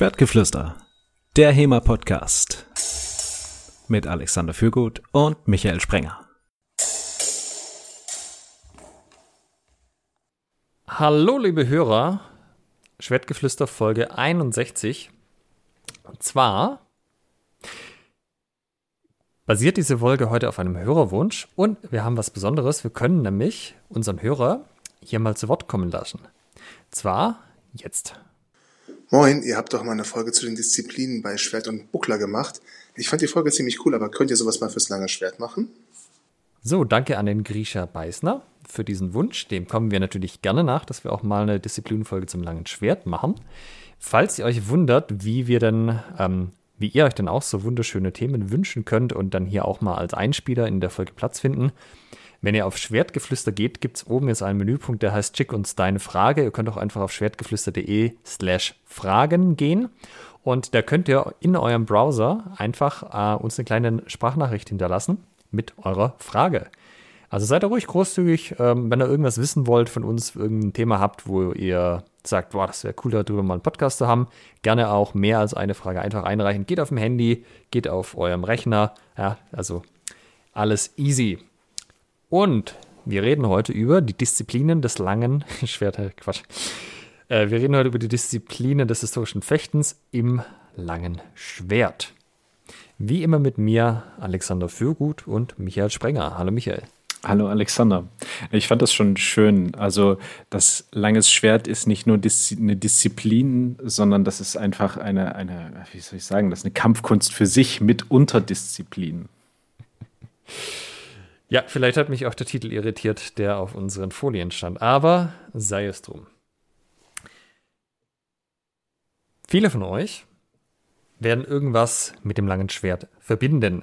Schwertgeflüster, der HEMA-Podcast mit Alexander Fürgut und Michael Sprenger. Hallo, liebe Hörer, Schwertgeflüster Folge 61. Und zwar basiert diese Folge heute auf einem Hörerwunsch und wir haben was Besonderes. Wir können nämlich unseren Hörer hier mal zu Wort kommen lassen. Zwar jetzt. Moin, ihr habt doch mal eine Folge zu den Disziplinen bei Schwert und Buckler gemacht. Ich fand die Folge ziemlich cool, aber könnt ihr sowas mal fürs lange Schwert machen? So, danke an den Grisha Beißner für diesen Wunsch. Dem kommen wir natürlich gerne nach, dass wir auch mal eine Disziplinenfolge zum langen Schwert machen. Falls ihr euch wundert, wie wir denn, ähm, wie ihr euch denn auch so wunderschöne Themen wünschen könnt und dann hier auch mal als Einspieler in der Folge Platz finden, wenn ihr auf Schwertgeflüster geht, gibt es oben jetzt einen Menüpunkt, der heißt Schick uns deine Frage. Ihr könnt auch einfach auf schwertgeflüster.de slash Fragen gehen. Und da könnt ihr in eurem Browser einfach äh, uns eine kleine Sprachnachricht hinterlassen mit eurer Frage. Also seid ihr ruhig großzügig, ähm, wenn ihr irgendwas wissen wollt von uns, irgendein Thema habt, wo ihr sagt, boah, das wäre cool, darüber mal einen Podcast zu haben. Gerne auch mehr als eine Frage einfach einreichen. Geht auf dem Handy, geht auf eurem Rechner. Ja, also alles easy. Und wir reden heute über die Disziplinen des langen Schwerter, Quatsch. Äh, wir reden heute über die Disziplinen des historischen Fechtens im langen Schwert. Wie immer mit mir Alexander Fürgut und Michael Sprenger. Hallo Michael. Hallo Alexander. Ich fand das schon schön. Also das langes Schwert ist nicht nur eine Disziplin, sondern das ist einfach eine, eine, wie soll ich sagen, das ist eine Kampfkunst für sich mit Unterdisziplinen. Ja, vielleicht hat mich auch der Titel irritiert, der auf unseren Folien stand. Aber sei es drum. Viele von euch werden irgendwas mit dem langen Schwert verbinden.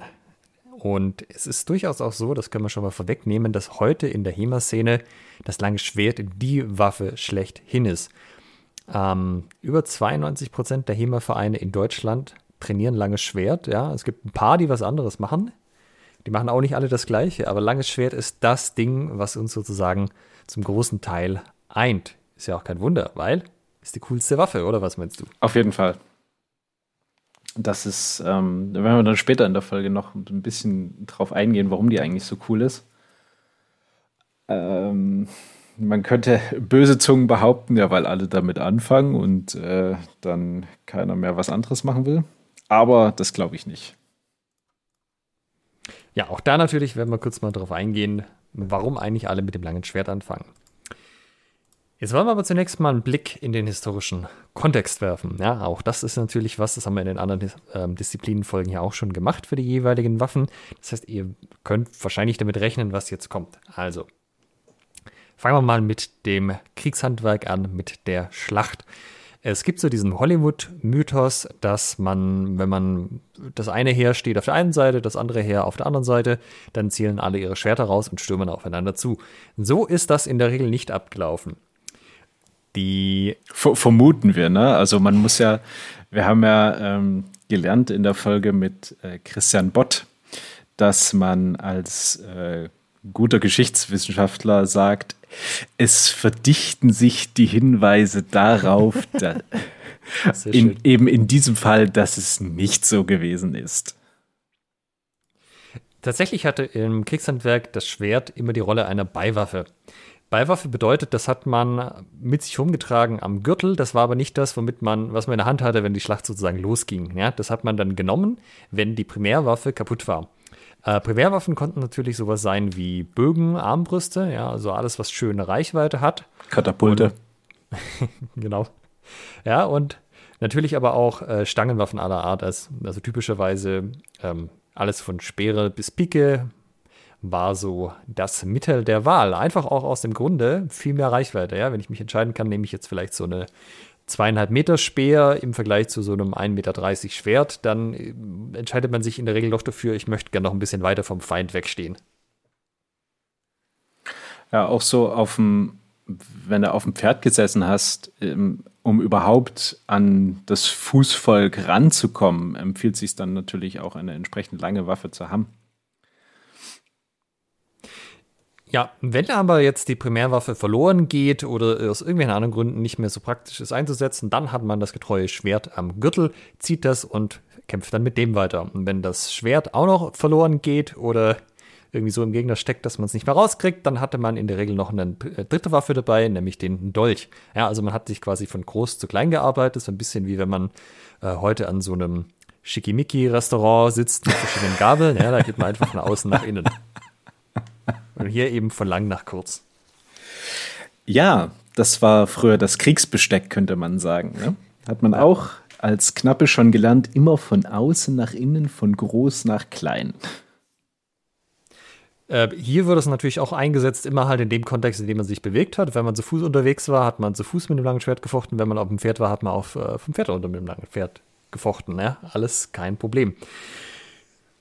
Und es ist durchaus auch so, das können wir schon mal vorwegnehmen, dass heute in der HEMA-Szene das lange Schwert die Waffe schlechthin ist. Ähm, über 92 Prozent der HEMA-Vereine in Deutschland trainieren langes Schwert. Ja, es gibt ein paar, die was anderes machen. Die machen auch nicht alle das Gleiche, aber langes Schwert ist das Ding, was uns sozusagen zum großen Teil eint. Ist ja auch kein Wunder, weil ist die coolste Waffe, oder was meinst du? Auf jeden Fall. Das ist, ähm, da wir dann später in der Folge noch ein bisschen drauf eingehen, warum die eigentlich so cool ist. Ähm, man könnte böse Zungen behaupten, ja, weil alle damit anfangen und äh, dann keiner mehr was anderes machen will. Aber das glaube ich nicht. Ja, auch da natürlich werden wir kurz mal darauf eingehen, warum eigentlich alle mit dem langen Schwert anfangen. Jetzt wollen wir aber zunächst mal einen Blick in den historischen Kontext werfen. Ja, auch das ist natürlich was, das haben wir in den anderen äh, Disziplinenfolgen ja auch schon gemacht für die jeweiligen Waffen. Das heißt, ihr könnt wahrscheinlich damit rechnen, was jetzt kommt. Also, fangen wir mal mit dem Kriegshandwerk an, mit der Schlacht. Es gibt so diesen Hollywood-Mythos, dass man, wenn man das eine Heer steht auf der einen Seite, das andere Heer auf der anderen Seite, dann zielen alle ihre Schwerter raus und stürmen aufeinander zu. So ist das in der Regel nicht abgelaufen. Die vermuten wir, ne? Also man muss ja, wir haben ja ähm, gelernt in der Folge mit äh, Christian Bott, dass man als äh, guter Geschichtswissenschaftler sagt, es verdichten sich die Hinweise darauf, in, eben in diesem Fall, dass es nicht so gewesen ist. Tatsächlich hatte im Kriegshandwerk das Schwert immer die Rolle einer Beiwaffe. Beiwaffe bedeutet, das hat man mit sich rumgetragen am Gürtel. Das war aber nicht das, womit man, was man in der Hand hatte, wenn die Schlacht sozusagen losging. Ja, das hat man dann genommen, wenn die Primärwaffe kaputt war. Äh, Primärwaffen konnten natürlich sowas sein wie Bögen, Armbrüste, ja, also alles, was schöne Reichweite hat. Katapulte. genau. Ja, und natürlich aber auch äh, Stangenwaffen aller Art, als, also typischerweise ähm, alles von Speere bis Pike war so das Mittel der Wahl. Einfach auch aus dem Grunde viel mehr Reichweite. Ja? Wenn ich mich entscheiden kann, nehme ich jetzt vielleicht so eine zweieinhalb Meter Speer im Vergleich zu so einem 1,30 Meter Schwert, dann äh, entscheidet man sich in der Regel doch dafür, ich möchte gerne noch ein bisschen weiter vom Feind wegstehen. Ja, auch so auf dem, wenn du auf dem Pferd gesessen hast, ähm, um überhaupt an das Fußvolk ranzukommen, empfiehlt sich dann natürlich auch eine entsprechend lange Waffe zu haben. Ja, wenn aber jetzt die Primärwaffe verloren geht oder aus irgendwelchen anderen Gründen nicht mehr so praktisch ist einzusetzen, dann hat man das getreue Schwert am Gürtel, zieht das und kämpft dann mit dem weiter. Und wenn das Schwert auch noch verloren geht oder irgendwie so im Gegner steckt, dass man es nicht mehr rauskriegt, dann hatte man in der Regel noch eine äh, dritte Waffe dabei, nämlich den Dolch. Ja, also man hat sich quasi von groß zu klein gearbeitet, so ein bisschen wie wenn man äh, heute an so einem Schickimicki-Restaurant sitzt mit verschiedenen Gabeln. Ja, da geht man einfach von außen nach innen. Und hier eben von lang nach kurz. Ja, das war früher das Kriegsbesteck, könnte man sagen. Ne? Hat man auch als Knappe schon gelernt, immer von außen nach innen, von groß nach klein. Äh, hier wird es natürlich auch eingesetzt, immer halt in dem Kontext, in dem man sich bewegt hat. Wenn man zu Fuß unterwegs war, hat man zu Fuß mit dem langen Schwert gefochten. Wenn man auf dem Pferd war, hat man auf äh, vom Pferd unter mit dem langen Pferd gefochten. Ja? Alles kein Problem.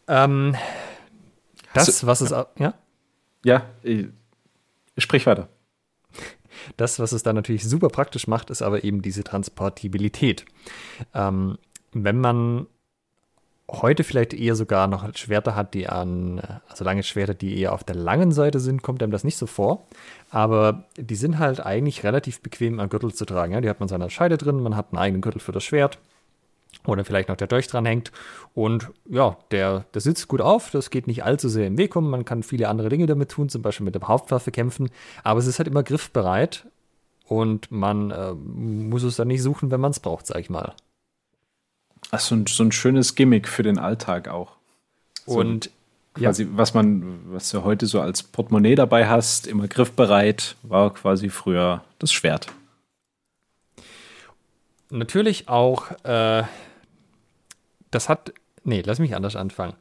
Ähm, das, was es. Ja? Ja, ich, sprich weiter. Das, was es dann natürlich super praktisch macht, ist aber eben diese Transportabilität. Ähm, wenn man heute vielleicht eher sogar noch Schwerter hat, die an, also lange Schwerter, die eher auf der langen Seite sind, kommt einem das nicht so vor. Aber die sind halt eigentlich relativ bequem am Gürtel zu tragen. Ja? Die hat man seiner Scheide drin, man hat einen eigenen Gürtel für das Schwert oder vielleicht noch der Dolch dran hängt. Und ja, der, der sitzt gut auf, das geht nicht allzu sehr im Weg um. Man kann viele andere Dinge damit tun, zum Beispiel mit der Hauptwaffe kämpfen, aber es ist halt immer griffbereit und man äh, muss es dann nicht suchen, wenn man es braucht, sag ich mal. Ach, so ein, so ein schönes Gimmick für den Alltag auch. So und quasi, ja. was man, was du heute so als Portemonnaie dabei hast, immer griffbereit, war quasi früher das Schwert. Natürlich auch äh, das hat, nee, lass mich anders anfangen.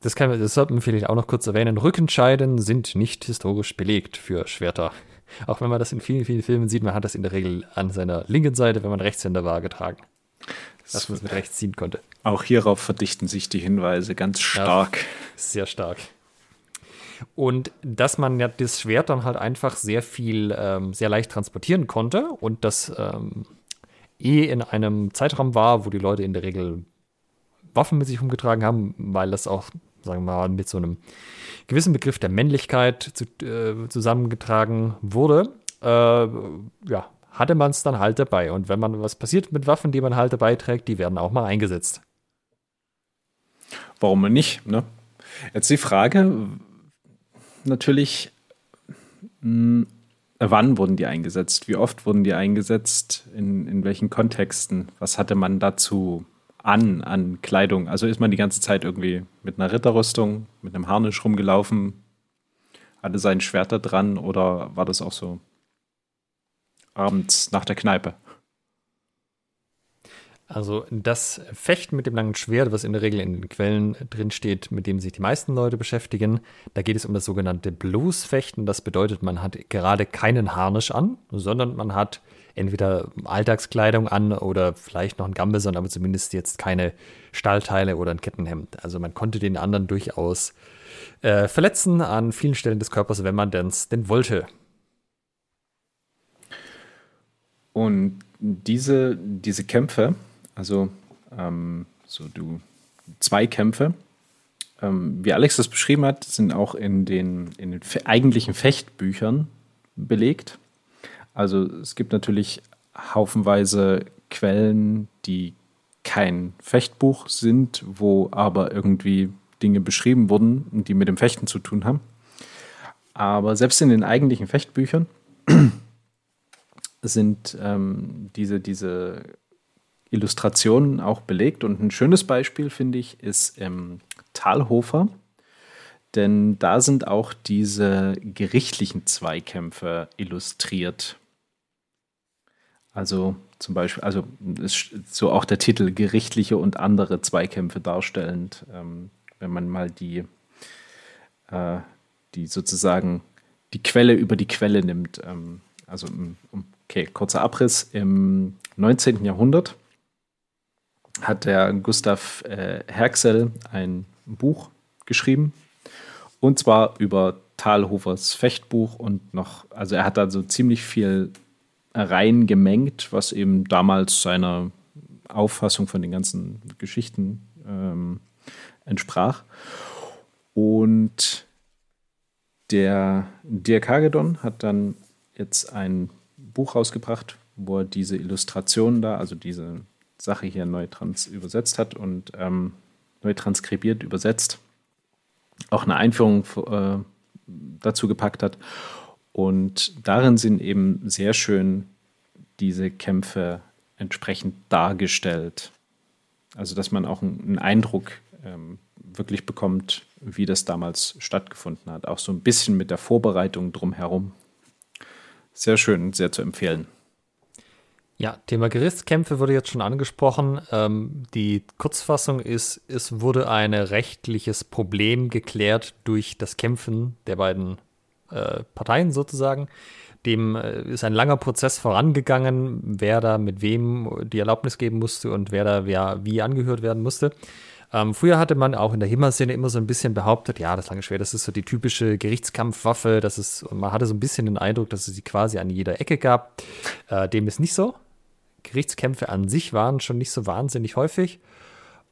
Das, kann, das sollte man vielleicht auch noch kurz erwähnen. Rückenscheiden sind nicht historisch belegt für Schwerter. Auch wenn man das in vielen, vielen Filmen sieht, man hat das in der Regel an seiner linken Seite, wenn man Rechtshänder war, getragen. Dass man es mit rechts ziehen konnte. Auch hierauf verdichten sich die Hinweise ganz stark. Ja, sehr stark. Und dass man ja das Schwert dann halt einfach sehr viel, ähm, sehr leicht transportieren konnte und das ähm, eh in einem Zeitraum war, wo die Leute in der Regel Waffen mit sich umgetragen haben, weil das auch, sagen wir mal, mit so einem gewissen Begriff der Männlichkeit zu, äh, zusammengetragen wurde. Äh, ja, hatte man es dann halt dabei. Und wenn man was passiert mit Waffen, die man halt dabei trägt, die werden auch mal eingesetzt. Warum nicht? Ne? Jetzt die Frage natürlich, mh, hm, wann wurden die eingesetzt? Wie oft wurden die eingesetzt? In, in welchen Kontexten? Was hatte man dazu an, an Kleidung? Also ist man die ganze Zeit irgendwie mit einer Ritterrüstung, mit einem Harnisch rumgelaufen, hatte sein Schwert da dran oder war das auch so abends nach der Kneipe? Also das Fechten mit dem langen Schwert, was in der Regel in den Quellen drin steht, mit dem sich die meisten Leute beschäftigen, da geht es um das sogenannte Bluesfechten. Das bedeutet, man hat gerade keinen Harnisch an, sondern man hat entweder Alltagskleidung an oder vielleicht noch ein Gambeson, aber zumindest jetzt keine Stahlteile oder ein Kettenhemd. Also man konnte den anderen durchaus äh, verletzen an vielen Stellen des Körpers, wenn man denn wollte. Und diese, diese Kämpfe, also ähm, so du Zweikämpfe, ähm, wie Alex das beschrieben hat, sind auch in den, in den eigentlichen Fechtbüchern belegt. Also es gibt natürlich haufenweise Quellen, die kein Fechtbuch sind, wo aber irgendwie Dinge beschrieben wurden, die mit dem Fechten zu tun haben. Aber selbst in den eigentlichen Fechtbüchern sind ähm, diese, diese Illustrationen auch belegt. Und ein schönes Beispiel, finde ich, ist im Talhofer. Denn da sind auch diese gerichtlichen Zweikämpfe illustriert. Also zum Beispiel, also so auch der Titel gerichtliche und andere Zweikämpfe darstellend, ähm, wenn man mal die, äh, die sozusagen die Quelle über die Quelle nimmt. Ähm, also, okay, kurzer Abriss. Im 19. Jahrhundert hat der Gustav äh, Herxel ein Buch geschrieben und zwar über Talhofers Fechtbuch und noch, also er hat da so ziemlich viel reingemengt, was eben damals seiner Auffassung von den ganzen Geschichten ähm, entsprach. Und Der Dirk Hagedorn hat dann jetzt ein Buch rausgebracht, wo er diese Illustrationen da, also diese Sache hier neu trans übersetzt hat und ähm, neu transkribiert, übersetzt. Auch eine Einführung äh, dazu gepackt hat. Und darin sind eben sehr schön diese Kämpfe entsprechend dargestellt. Also, dass man auch einen Eindruck ähm, wirklich bekommt, wie das damals stattgefunden hat. Auch so ein bisschen mit der Vorbereitung drumherum. Sehr schön, sehr zu empfehlen. Ja, Thema Gerichtskämpfe wurde jetzt schon angesprochen. Ähm, die Kurzfassung ist, es wurde ein rechtliches Problem geklärt durch das Kämpfen der beiden äh, Parteien sozusagen. Dem äh, ist ein langer Prozess vorangegangen, wer da mit wem die Erlaubnis geben musste und wer da wer, wie angehört werden musste. Ähm, früher hatte man auch in der HEMA-Szene immer so ein bisschen behauptet, ja, das lange Schwert, das ist so die typische Gerichtskampfwaffe. Das ist, man hatte so ein bisschen den Eindruck, dass es sie quasi an jeder Ecke gab. Äh, dem ist nicht so. Gerichtskämpfe an sich waren schon nicht so wahnsinnig häufig.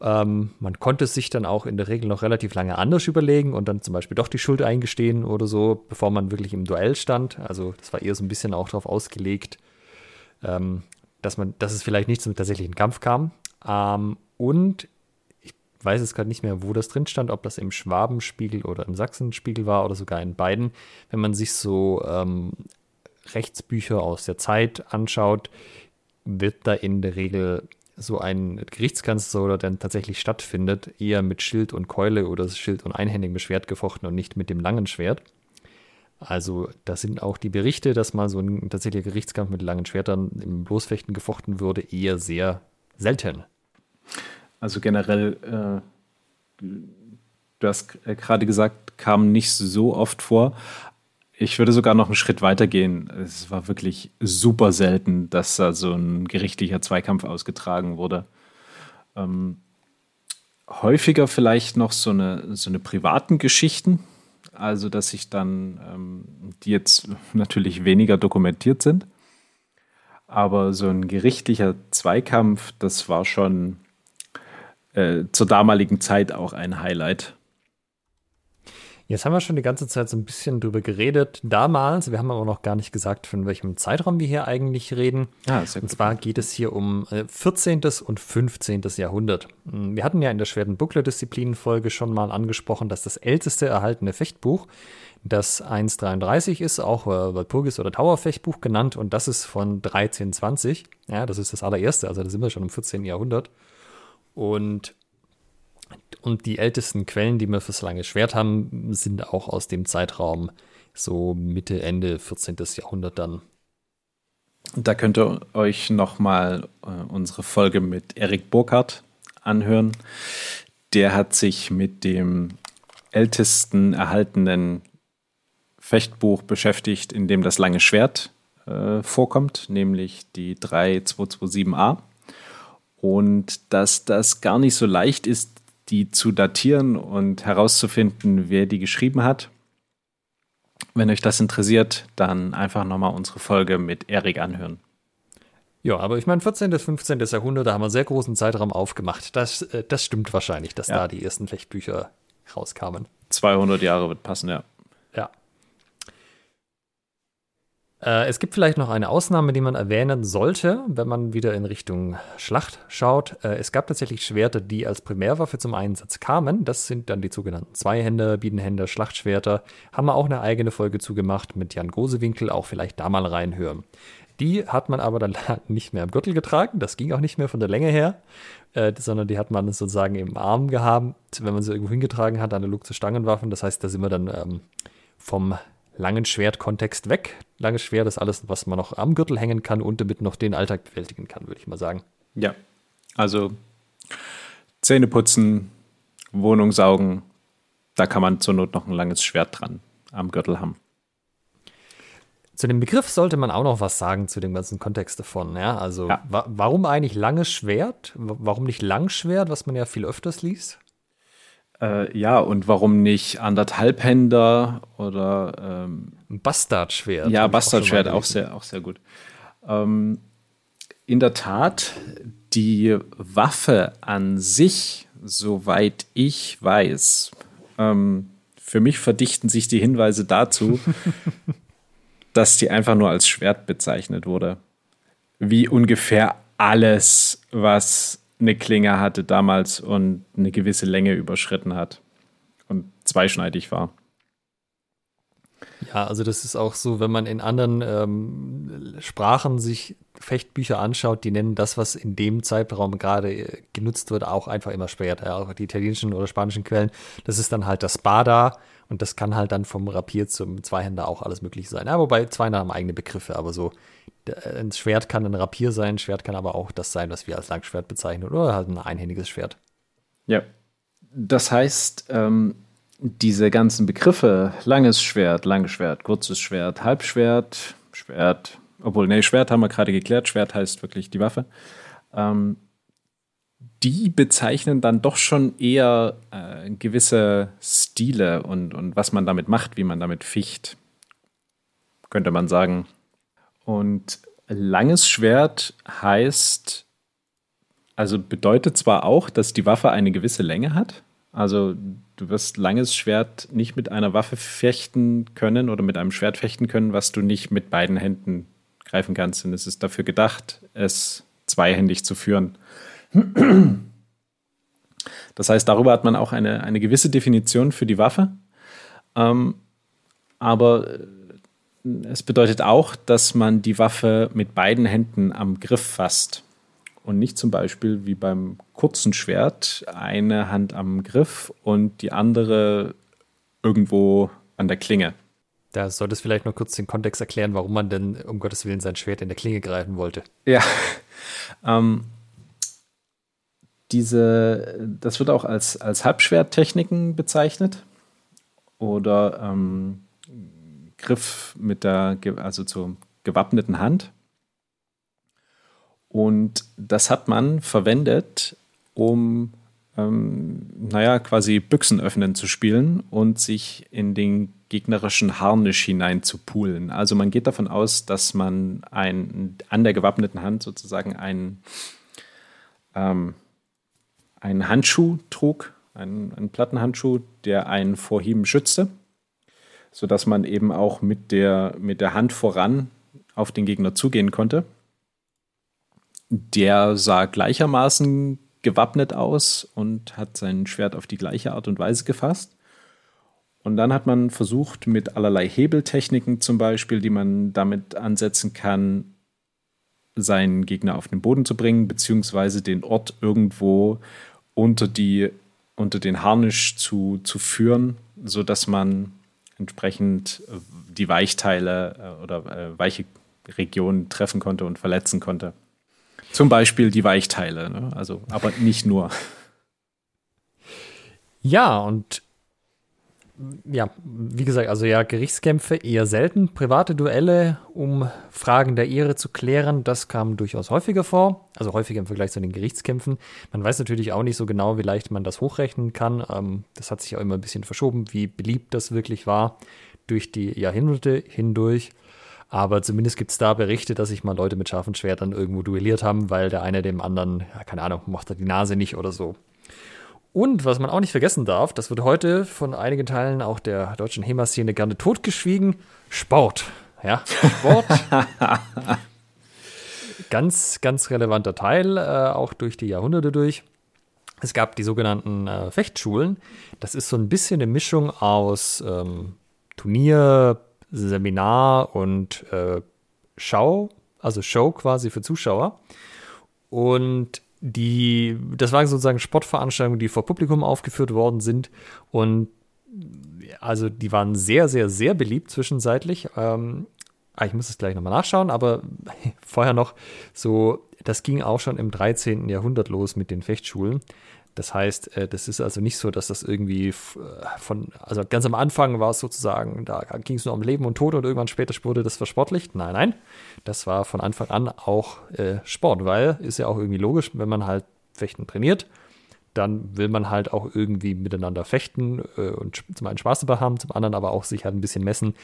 Ähm, man konnte sich dann auch in der Regel noch relativ lange anders überlegen und dann zum Beispiel doch die Schuld eingestehen oder so, bevor man wirklich im Duell stand. Also das war eher so ein bisschen auch darauf ausgelegt, ähm, dass man, dass es vielleicht nicht zum tatsächlichen Kampf kam. Ähm, und ich weiß jetzt gerade nicht mehr, wo das drin stand, ob das im Schwabenspiegel oder im Sachsenspiegel war oder sogar in beiden. Wenn man sich so ähm, Rechtsbücher aus der Zeit anschaut, wird da in der Regel so ein Gerichtskanzler oder dann tatsächlich stattfindet, eher mit Schild und Keule oder Schild und einhändigem Schwert gefochten und nicht mit dem langen Schwert. Also da sind auch die Berichte, dass mal so ein tatsächlicher Gerichtskampf mit langen Schwertern im Bloßfechten gefochten wurde, eher sehr selten. Also generell, äh, du hast gerade gesagt, kam nicht so oft vor, ich würde sogar noch einen Schritt weiter gehen. Es war wirklich super selten, dass da so ein gerichtlicher Zweikampf ausgetragen wurde. Ähm, häufiger vielleicht noch so eine, so eine privaten Geschichten, also dass sich dann, ähm, die jetzt natürlich weniger dokumentiert sind, aber so ein gerichtlicher Zweikampf, das war schon äh, zur damaligen Zeit auch ein Highlight. Jetzt haben wir schon die ganze Zeit so ein bisschen drüber geredet. Damals, wir haben aber noch gar nicht gesagt, von welchem Zeitraum wir hier eigentlich reden. Ah, und gut. zwar geht es hier um 14. Äh, und 15. Jahrhundert. Hm, wir hatten ja in der schweren Buckler-Disziplinen-Folge schon mal angesprochen, dass das älteste erhaltene Fechtbuch das 1,33 ist, auch äh, Walpurgis oder Tower-Fechtbuch genannt, und das ist von 1320. Ja, das ist das allererste, also da sind wir schon im 14. Jahrhundert. Und und die ältesten Quellen, die wir fürs lange Schwert haben, sind auch aus dem Zeitraum so Mitte, Ende 14. Jahrhundert dann. Da könnt ihr euch nochmal äh, unsere Folge mit Erik Burkhardt anhören. Der hat sich mit dem ältesten erhaltenen Fechtbuch beschäftigt, in dem das lange Schwert äh, vorkommt, nämlich die 3227a. Und dass das gar nicht so leicht ist, die zu datieren und herauszufinden, wer die geschrieben hat. Wenn euch das interessiert, dann einfach nochmal unsere Folge mit Erik anhören. Ja, aber ich meine, 14. bis 15. Jahrhundert, da haben wir einen sehr großen Zeitraum aufgemacht. Das, äh, das stimmt wahrscheinlich, dass ja. da die ersten Fechtbücher rauskamen. 200 Jahre wird passen, ja. Ja. Äh, es gibt vielleicht noch eine Ausnahme, die man erwähnen sollte, wenn man wieder in Richtung Schlacht schaut. Äh, es gab tatsächlich Schwerter, die als Primärwaffe zum Einsatz kamen. Das sind dann die sogenannten Zweihänder, Biedenhänder, Schlachtschwerter. Haben wir auch eine eigene Folge zugemacht mit Jan Gosewinkel, auch vielleicht da mal reinhören. Die hat man aber dann nicht mehr im Gürtel getragen, das ging auch nicht mehr von der Länge her, äh, sondern die hat man sozusagen im Arm gehabt, wenn man sie irgendwo hingetragen hat, analog zu Stangenwaffen. Das heißt, da sind wir dann ähm, vom langen Schwertkontext weg. Langes Schwert ist alles, was man noch am Gürtel hängen kann und damit noch den Alltag bewältigen kann, würde ich mal sagen. Ja, also Zähne putzen, Wohnung saugen, da kann man zur Not noch ein langes Schwert dran am Gürtel haben. Zu dem Begriff sollte man auch noch was sagen zu dem ganzen Kontext davon. Ja? Also, ja. wa warum eigentlich langes Schwert? Warum nicht Langschwert, was man ja viel öfters liest? Äh, ja, und warum nicht anderthalbhänder oder ähm, Bastardschwert? Ja, Bastardschwert auch, auch, sehr, auch sehr gut. Ähm, in der Tat, die Waffe an sich, soweit ich weiß, ähm, für mich verdichten sich die Hinweise dazu, dass die einfach nur als Schwert bezeichnet wurde. Wie ungefähr alles, was eine Klinge hatte damals und eine gewisse Länge überschritten hat und zweischneidig war. Ja, also das ist auch so, wenn man in anderen ähm, Sprachen sich Fechtbücher anschaut, die nennen das, was in dem Zeitraum gerade äh, genutzt wird, auch einfach immer Schwert. Ja, auch die italienischen oder spanischen Quellen, das ist dann halt das Spada und das kann halt dann vom Rapier zum Zweihänder auch alles möglich sein. Ja, wobei Zweihänder haben eigene Begriffe, aber so ein Schwert kann ein Rapier sein, ein Schwert kann aber auch das sein, was wir als Langschwert bezeichnen oder halt ein einhändiges Schwert. Ja, das heißt, ähm, diese ganzen Begriffe, langes Schwert, langes Schwert, kurzes Schwert, Halbschwert, Schwert, obwohl, nee, Schwert haben wir gerade geklärt, Schwert heißt wirklich die Waffe, ähm, die bezeichnen dann doch schon eher äh, gewisse Stile und, und was man damit macht, wie man damit ficht, könnte man sagen. Und langes Schwert heißt, also bedeutet zwar auch, dass die Waffe eine gewisse Länge hat, also du wirst langes Schwert nicht mit einer Waffe fechten können oder mit einem Schwert fechten können, was du nicht mit beiden Händen greifen kannst. Und es ist dafür gedacht, es zweihändig zu führen. Das heißt, darüber hat man auch eine, eine gewisse Definition für die Waffe. Ähm, aber es bedeutet auch, dass man die Waffe mit beiden Händen am Griff fasst und nicht zum Beispiel wie beim kurzen Schwert eine Hand am Griff und die andere irgendwo an der Klinge. Da sollte es vielleicht noch kurz den Kontext erklären, warum man denn um Gottes Willen sein Schwert in der Klinge greifen wollte. Ja. ähm, diese, das wird auch als, als Halbschwerttechniken bezeichnet. Oder ähm, Griff mit der, also zur gewappneten Hand. Und das hat man verwendet, um, ähm, naja, quasi Büchsen öffnen zu spielen und sich in den gegnerischen Harnisch hinein zu poolen. Also man geht davon aus, dass man ein, an der gewappneten Hand sozusagen einen, ähm, einen Handschuh trug, einen, einen Plattenhandschuh, der einen vor Hieben schützte, sodass man eben auch mit der, mit der Hand voran auf den Gegner zugehen konnte der sah gleichermaßen gewappnet aus und hat sein Schwert auf die gleiche Art und Weise gefasst. Und dann hat man versucht, mit allerlei Hebeltechniken zum Beispiel, die man damit ansetzen kann, seinen Gegner auf den Boden zu bringen, beziehungsweise den Ort irgendwo unter, die, unter den Harnisch zu, zu führen, sodass man entsprechend die Weichteile äh, oder äh, weiche Regionen treffen konnte und verletzen konnte. Zum Beispiel die Weichteile, ne? also, aber nicht nur. Ja, und ja, wie gesagt, also ja, Gerichtskämpfe eher selten. Private Duelle, um Fragen der Ehre zu klären, das kam durchaus häufiger vor. Also häufiger im Vergleich zu den Gerichtskämpfen. Man weiß natürlich auch nicht so genau, wie leicht man das hochrechnen kann. Ähm, das hat sich auch immer ein bisschen verschoben, wie beliebt das wirklich war durch die Jahrhunderte hindurch. Aber zumindest gibt es da Berichte, dass sich mal Leute mit scharfen Schwertern irgendwo duelliert haben, weil der eine dem anderen, ja, keine Ahnung, mochte die Nase nicht oder so. Und was man auch nicht vergessen darf, das wird heute von einigen Teilen auch der deutschen HEMA-Szene gerne totgeschwiegen: Sport. Ja, Sport. ganz, ganz relevanter Teil, äh, auch durch die Jahrhunderte durch. Es gab die sogenannten äh, Fechtschulen. Das ist so ein bisschen eine Mischung aus ähm, Turnier, Seminar und äh, Schau, also Show quasi für Zuschauer. Und die, das waren sozusagen Sportveranstaltungen, die vor Publikum aufgeführt worden sind. Und also die waren sehr, sehr, sehr beliebt zwischenzeitlich. Ähm, ah, ich muss es gleich nochmal nachschauen, aber vorher noch so, das ging auch schon im 13. Jahrhundert los mit den Fechtschulen. Das heißt, äh, das ist also nicht so, dass das irgendwie äh, von, also ganz am Anfang war es sozusagen, da ging es nur um Leben und Tod und irgendwann später wurde das versportlicht. Nein, nein, das war von Anfang an auch äh, Sport, weil ist ja auch irgendwie logisch, wenn man halt Fechten trainiert, dann will man halt auch irgendwie miteinander fechten und zum einen Spaß dabei haben, zum anderen aber auch sich halt ein bisschen messen,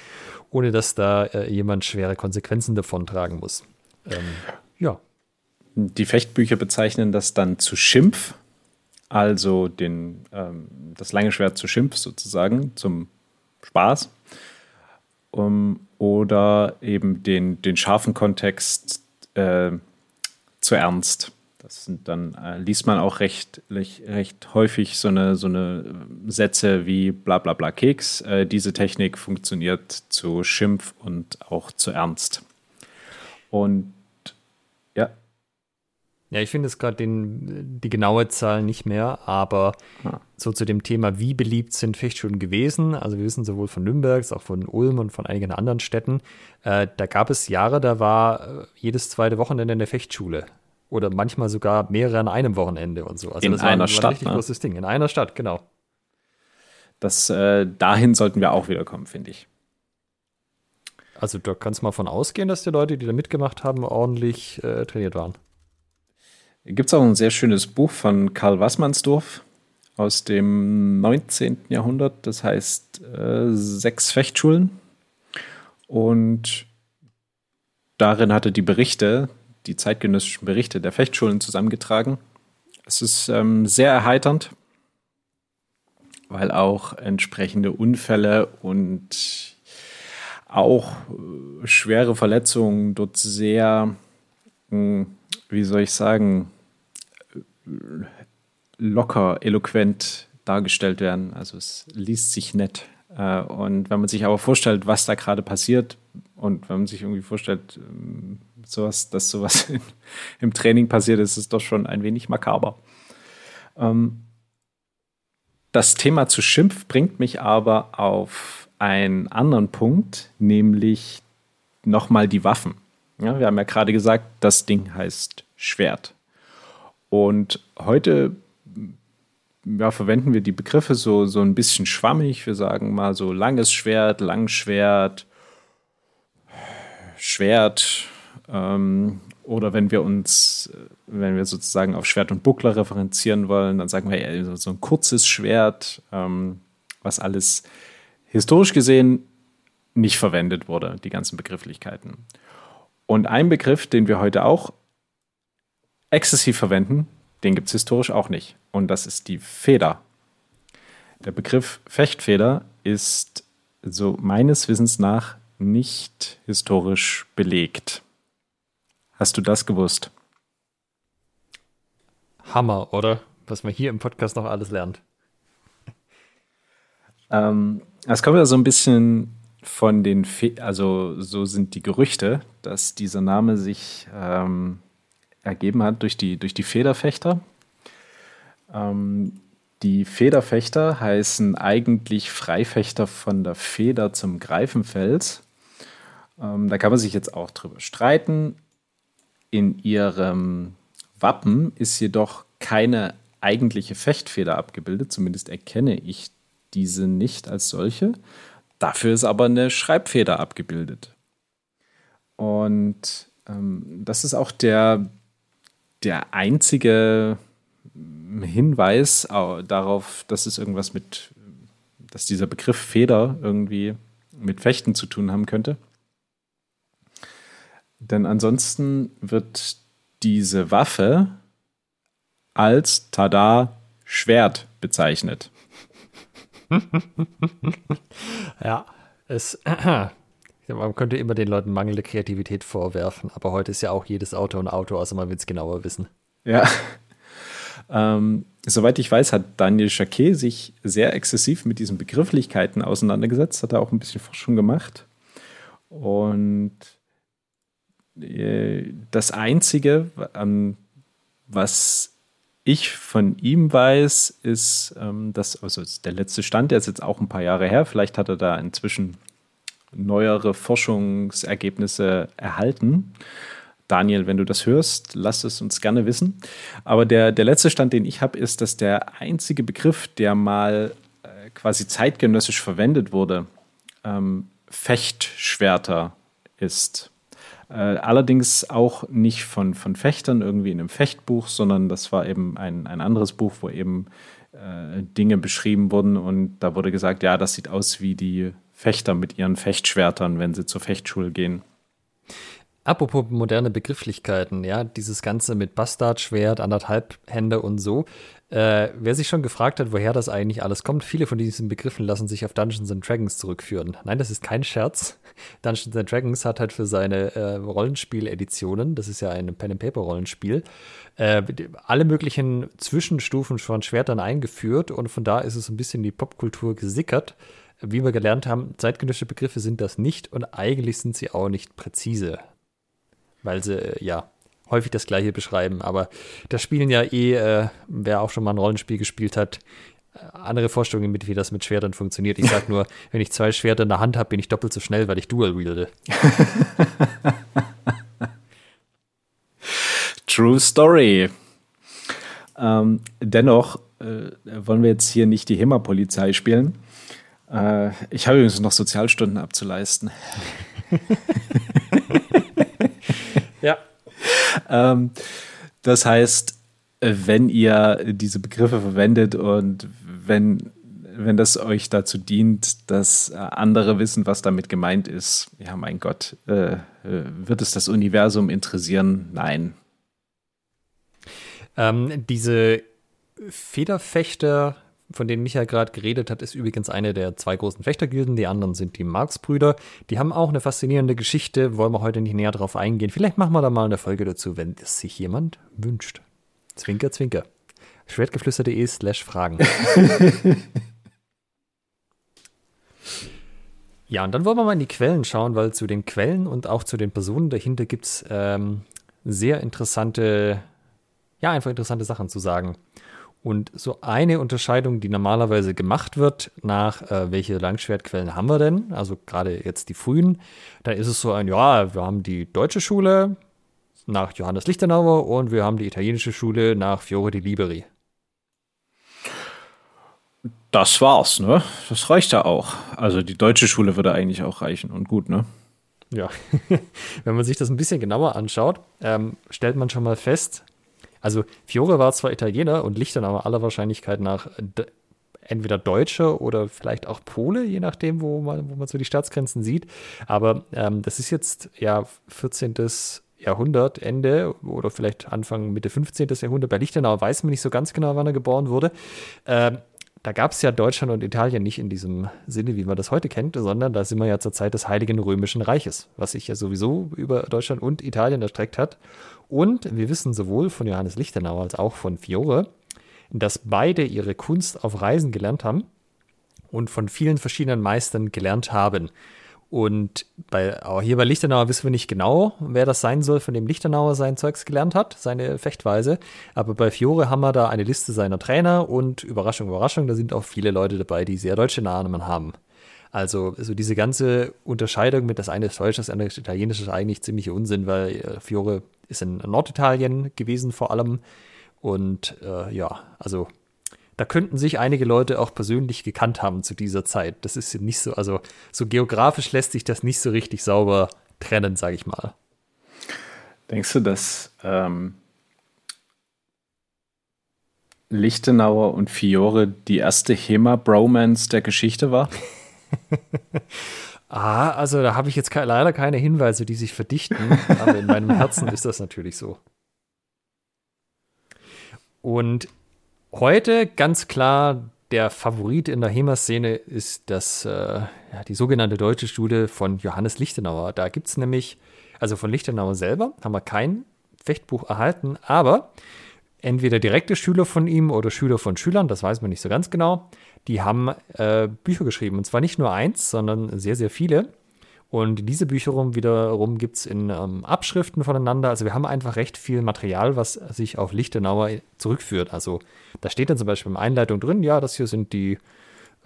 ohne dass da jemand schwere Konsequenzen davon tragen muss. Ähm, ja. Die Fechtbücher bezeichnen das dann zu Schimpf also den, ähm, das lange Schwert zu Schimpf sozusagen, zum Spaß. Um, oder eben den, den scharfen Kontext äh, zu ernst. Das sind dann, äh, liest man auch recht, recht, häufig so eine, so eine Sätze wie bla bla bla Keks. Äh, diese Technik funktioniert zu Schimpf und auch zu Ernst. Und. Ja, ich finde es gerade die genaue Zahl nicht mehr, aber ah. so zu dem Thema, wie beliebt sind Fechtschulen gewesen, also wir wissen sowohl von Nürnberg, als auch von Ulm und von einigen anderen Städten, äh, da gab es Jahre, da war äh, jedes zweite Wochenende in der Fechtschule oder manchmal sogar mehrere an einem Wochenende und so. Also in das einer war, ein, Stadt, ein richtig ne? großes Ding. In einer Stadt, genau. Das, äh, dahin sollten wir auch wieder kommen, finde ich. Also da kannst du mal von ausgehen, dass die Leute, die da mitgemacht haben, ordentlich äh, trainiert waren. Gibt es auch ein sehr schönes Buch von Karl Wassmannsdorf aus dem 19. Jahrhundert. Das heißt äh, Sechs Fechtschulen. Und darin hatte die Berichte, die zeitgenössischen Berichte der Fechtschulen zusammengetragen. Es ist ähm, sehr erheiternd, weil auch entsprechende Unfälle und auch äh, schwere Verletzungen dort sehr, mh, hm, wie soll ich sagen, locker, eloquent dargestellt werden. Also es liest sich nett. Äh, und wenn man sich aber vorstellt, was da gerade passiert und wenn man sich irgendwie vorstellt, ähm, sowas, dass sowas in, im Training passiert, ist es doch schon ein wenig makaber. Ähm, das Thema zu Schimpf bringt mich aber auf einen anderen Punkt, nämlich nochmal die Waffen. Ja, wir haben ja gerade gesagt, das Ding heißt Schwert. Und heute ja, verwenden wir die Begriffe so, so ein bisschen schwammig. Wir sagen mal so langes Schwert, Langschwert, Schwert. Ähm, oder wenn wir uns, wenn wir sozusagen auf Schwert und Buckler referenzieren wollen, dann sagen wir ja, so ein kurzes Schwert, ähm, was alles historisch gesehen nicht verwendet wurde, die ganzen Begrifflichkeiten. Und ein Begriff, den wir heute auch exzessiv verwenden, den gibt es historisch auch nicht. Und das ist die Feder. Der Begriff Fechtfeder ist so meines Wissens nach nicht historisch belegt. Hast du das gewusst? Hammer, oder? Was man hier im Podcast noch alles lernt. Ähm, es kommt ja so ein bisschen von den, Fe also so sind die Gerüchte, dass dieser Name sich ähm, ergeben hat durch die, durch die Federfechter. Ähm, die Federfechter heißen eigentlich Freifechter von der Feder zum Greifenfels. Ähm, da kann man sich jetzt auch drüber streiten. In ihrem Wappen ist jedoch keine eigentliche Fechtfeder abgebildet, zumindest erkenne ich diese nicht als solche. Dafür ist aber eine Schreibfeder abgebildet. Und ähm, das ist auch der der einzige Hinweis darauf, dass es irgendwas mit, dass dieser Begriff Feder irgendwie mit Fechten zu tun haben könnte. Denn ansonsten wird diese Waffe als Tada Schwert bezeichnet. ja, es man könnte immer den Leuten mangelnde Kreativität vorwerfen, aber heute ist ja auch jedes Auto ein Auto, außer man will es genauer wissen. Ja. Ähm, soweit ich weiß, hat Daniel Jacquet sich sehr exzessiv mit diesen Begrifflichkeiten auseinandergesetzt, hat er auch ein bisschen Forschung gemacht. Und äh, das Einzige, was ich von ihm weiß, ist, ähm, dass, also der letzte Stand, der ist jetzt auch ein paar Jahre her, vielleicht hat er da inzwischen neuere Forschungsergebnisse erhalten. Daniel, wenn du das hörst, lass es uns gerne wissen. Aber der, der letzte Stand, den ich habe, ist, dass der einzige Begriff, der mal äh, quasi zeitgenössisch verwendet wurde, ähm, Fechtschwerter ist. Äh, allerdings auch nicht von, von Fechtern irgendwie in einem Fechtbuch, sondern das war eben ein, ein anderes Buch, wo eben äh, Dinge beschrieben wurden und da wurde gesagt, ja, das sieht aus wie die Fechter mit ihren Fechtschwertern, wenn sie zur Fechtschule gehen. Apropos moderne Begrifflichkeiten, ja, dieses Ganze mit Bastardschwert, anderthalb Hände und so. Äh, wer sich schon gefragt hat, woher das eigentlich alles kommt, viele von diesen Begriffen lassen sich auf Dungeons and Dragons zurückführen. Nein, das ist kein Scherz. Dungeons and Dragons hat halt für seine äh, Rollenspiel-Editionen, das ist ja ein Pen-and-Paper-Rollenspiel, äh, alle möglichen Zwischenstufen von Schwertern eingeführt und von da ist es ein bisschen in die Popkultur gesickert. Wie wir gelernt haben, zeitgenössische Begriffe sind das nicht und eigentlich sind sie auch nicht präzise weil sie äh, ja häufig das gleiche beschreiben. Aber da spielen ja eh, äh, wer auch schon mal ein Rollenspiel gespielt hat, äh, andere Vorstellungen mit, wie das mit Schwertern funktioniert. Ich sag nur, wenn ich zwei Schwerter in der Hand habe, bin ich doppelt so schnell, weil ich Dual wielde. True Story. Ähm, dennoch äh, wollen wir jetzt hier nicht die HEMA-Polizei spielen. Äh, ich habe übrigens noch Sozialstunden abzuleisten. Ja. ähm, das heißt, wenn ihr diese Begriffe verwendet und wenn, wenn das euch dazu dient, dass andere wissen, was damit gemeint ist, ja, mein Gott, äh, wird es das Universum interessieren? Nein. Ähm, diese Federfechter von denen Michael gerade geredet hat, ist übrigens eine der zwei großen Fechtergilden. Die anderen sind die Marx-Brüder. Die haben auch eine faszinierende Geschichte, wollen wir heute nicht näher drauf eingehen. Vielleicht machen wir da mal eine Folge dazu, wenn es sich jemand wünscht. Zwinker, zwinker. Schwertgeflüster.de slash Fragen. ja, und dann wollen wir mal in die Quellen schauen, weil zu den Quellen und auch zu den Personen dahinter gibt es ähm, sehr interessante, ja, einfach interessante Sachen zu sagen. Und so eine Unterscheidung, die normalerweise gemacht wird, nach äh, welche Langschwertquellen haben wir denn, also gerade jetzt die frühen, da ist es so ein, ja, wir haben die deutsche Schule nach Johannes Lichtenauer und wir haben die italienische Schule nach Fiore di Liberi. Das war's, ne? Das reicht ja auch. Also die deutsche Schule würde eigentlich auch reichen und gut, ne? Ja, wenn man sich das ein bisschen genauer anschaut, ähm, stellt man schon mal fest, also Fiore war zwar Italiener und Lichtenauer aller Wahrscheinlichkeit nach entweder Deutsche oder vielleicht auch Pole, je nachdem, wo man, wo man so die Staatsgrenzen sieht. Aber ähm, das ist jetzt ja 14. Jahrhundert, Ende oder vielleicht Anfang, Mitte 15. Jahrhundert. Bei Lichtenauer weiß man nicht so ganz genau, wann er geboren wurde. Ähm, da gab es ja Deutschland und Italien nicht in diesem Sinne, wie man das heute kennt, sondern da sind wir ja zur Zeit des Heiligen Römischen Reiches, was sich ja sowieso über Deutschland und Italien erstreckt hat. Und wir wissen sowohl von Johannes Lichtenauer als auch von Fiore, dass beide ihre Kunst auf Reisen gelernt haben und von vielen verschiedenen Meistern gelernt haben. Und bei, auch hier bei Lichtenauer wissen wir nicht genau, wer das sein soll, von dem Lichtenauer sein Zeugs gelernt hat, seine Fechtweise. Aber bei Fiore haben wir da eine Liste seiner Trainer und Überraschung, Überraschung, da sind auch viele Leute dabei, die sehr deutsche Namen haben. Also, also diese ganze Unterscheidung mit das eine ist Deutsch, das andere ist Italienisch ist eigentlich ziemlich Unsinn, weil äh, Fiore ist in Norditalien gewesen vor allem. Und äh, ja, also da könnten sich einige Leute auch persönlich gekannt haben zu dieser Zeit. Das ist nicht so, also so geografisch lässt sich das nicht so richtig sauber trennen, sage ich mal. Denkst du, dass ähm, Lichtenauer und Fiore die erste HEMA-Bromance der Geschichte war? ah, also da habe ich jetzt ke leider keine Hinweise, die sich verdichten, aber in meinem Herzen ist das natürlich so. Und Heute ganz klar der Favorit in der HEMA-Szene ist das, äh, ja, die sogenannte deutsche Schule von Johannes Lichtenauer. Da gibt es nämlich, also von Lichtenauer selber, haben wir kein Fechtbuch erhalten, aber entweder direkte Schüler von ihm oder Schüler von Schülern, das weiß man nicht so ganz genau, die haben äh, Bücher geschrieben. Und zwar nicht nur eins, sondern sehr, sehr viele. Und diese Bücher wiederum gibt es in ähm, Abschriften voneinander. Also wir haben einfach recht viel Material, was sich auf Lichtenauer zurückführt. Also da steht dann zum Beispiel in der Einleitung drin, ja, das hier sind die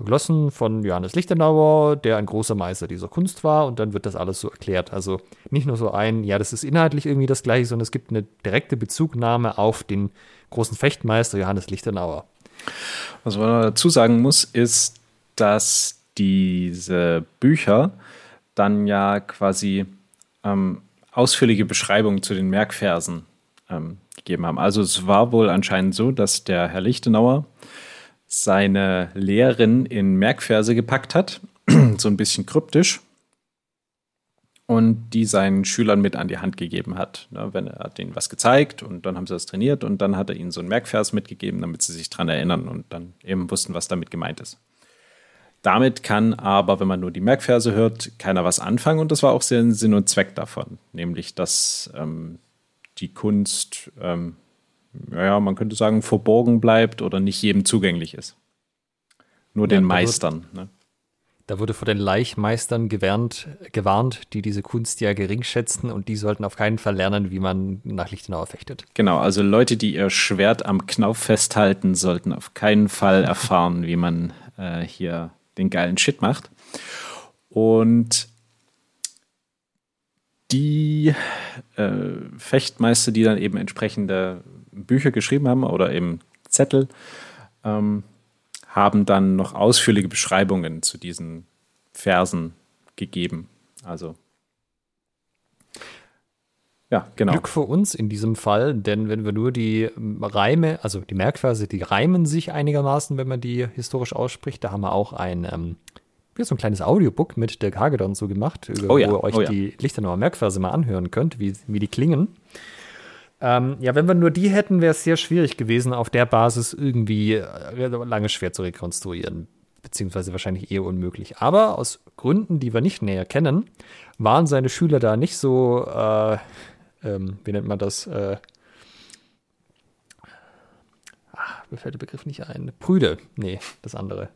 Glossen von Johannes Lichtenauer, der ein großer Meister dieser Kunst war. Und dann wird das alles so erklärt. Also nicht nur so ein, ja, das ist inhaltlich irgendwie das gleiche, sondern es gibt eine direkte Bezugnahme auf den großen Fechtmeister Johannes Lichtenauer. Was man dazu sagen muss, ist, dass diese Bücher dann ja quasi ähm, ausführliche Beschreibungen zu den Merkversen ähm, gegeben haben. Also es war wohl anscheinend so, dass der Herr Lichtenauer seine Lehrerin in Merkverse gepackt hat, so ein bisschen kryptisch. Und die seinen Schülern mit an die Hand gegeben hat. Ne, wenn er hat ihnen was gezeigt und dann haben sie das trainiert und dann hat er ihnen so einen Merkvers mitgegeben, damit sie sich daran erinnern und dann eben wussten, was damit gemeint ist. Damit kann aber, wenn man nur die Merkverse hört, keiner was anfangen und das war auch sehr Sinn und Zweck davon, nämlich dass ähm, die Kunst, ähm, ja, man könnte sagen, verborgen bleibt oder nicht jedem zugänglich ist. Nur ja, den Meistern. Ne? Da wurde vor den Leichmeistern gewarnt, gewarnt, die diese Kunst ja gering schätzten und die sollten auf keinen Fall lernen, wie man nach Lichtenau fechtet. Genau, also Leute, die ihr Schwert am Knauf festhalten, sollten auf keinen Fall erfahren, wie man äh, hier den geilen Shit macht. Und die äh, Fechtmeister, die dann eben entsprechende Bücher geschrieben haben oder eben Zettel, ähm, haben dann noch ausführliche Beschreibungen zu diesen Versen gegeben. Also ja, genau. Glück für uns in diesem Fall, denn wenn wir nur die Reime, also die Merkverse, die reimen sich einigermaßen, wenn man die historisch ausspricht. Da haben wir auch ein, ähm, so ein kleines Audiobook mit Dirk Hagedorn so gemacht, über, oh ja, wo ihr euch oh ja. die Lichtenauer Merkverse mal anhören könnt, wie, wie die klingen. Ähm, ja, wenn wir nur die hätten, wäre es sehr schwierig gewesen, auf der Basis irgendwie äh, lange schwer zu rekonstruieren. Beziehungsweise wahrscheinlich eher unmöglich. Aber aus Gründen, die wir nicht näher kennen, waren seine Schüler da nicht so, äh, ähm, wie nennt man das? Äh, ach, mir fällt der Begriff nicht ein. Prüde. Nee, das andere.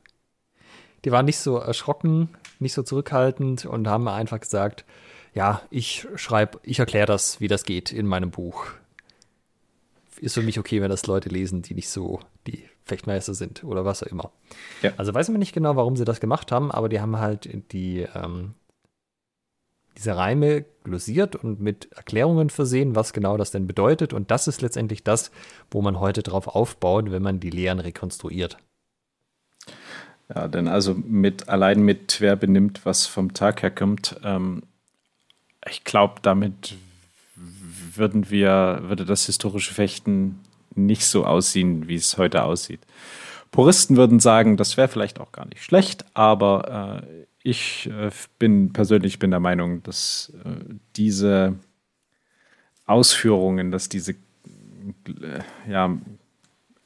Die waren nicht so erschrocken, nicht so zurückhaltend und haben einfach gesagt, ja, ich schreibe, ich erkläre das, wie das geht in meinem Buch ist für mich okay, wenn das Leute lesen, die nicht so die Fechtmeister sind oder was auch immer. Ja. Also weiß man nicht genau, warum sie das gemacht haben, aber die haben halt die ähm, diese Reime glosiert und mit Erklärungen versehen, was genau das denn bedeutet. Und das ist letztendlich das, wo man heute drauf aufbaut, wenn man die Lehren rekonstruiert. Ja, denn also mit allein mit wer benimmt, was vom Tag her kommt, ähm, ich glaube, damit würden wir, würde das historische Fechten nicht so aussehen, wie es heute aussieht. Puristen würden sagen, das wäre vielleicht auch gar nicht schlecht, aber äh, ich äh, bin persönlich bin der Meinung, dass äh, diese Ausführungen, dass diese äh, ja,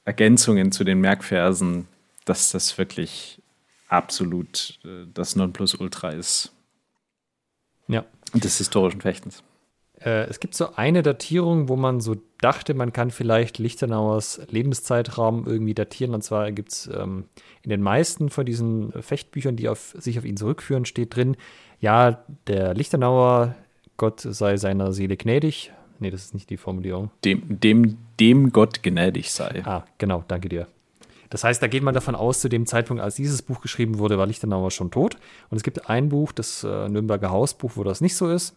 Ergänzungen zu den Merkversen, dass das wirklich absolut äh, das Nonplusultra ist. Ja. Des historischen Fechtens. Äh, es gibt so eine Datierung, wo man so dachte, man kann vielleicht Lichtenauers Lebenszeitraum irgendwie datieren. Und zwar gibt es ähm, in den meisten von diesen Fechtbüchern, die auf, sich auf ihn zurückführen, steht drin, ja, der Lichtenauer, Gott sei seiner Seele gnädig. Nee, das ist nicht die Formulierung. Dem, dem, dem Gott gnädig sei. Ah, genau, danke dir. Das heißt, da geht man davon aus, zu dem Zeitpunkt, als dieses Buch geschrieben wurde, war Lichtenauer schon tot. Und es gibt ein Buch, das äh, Nürnberger Hausbuch, wo das nicht so ist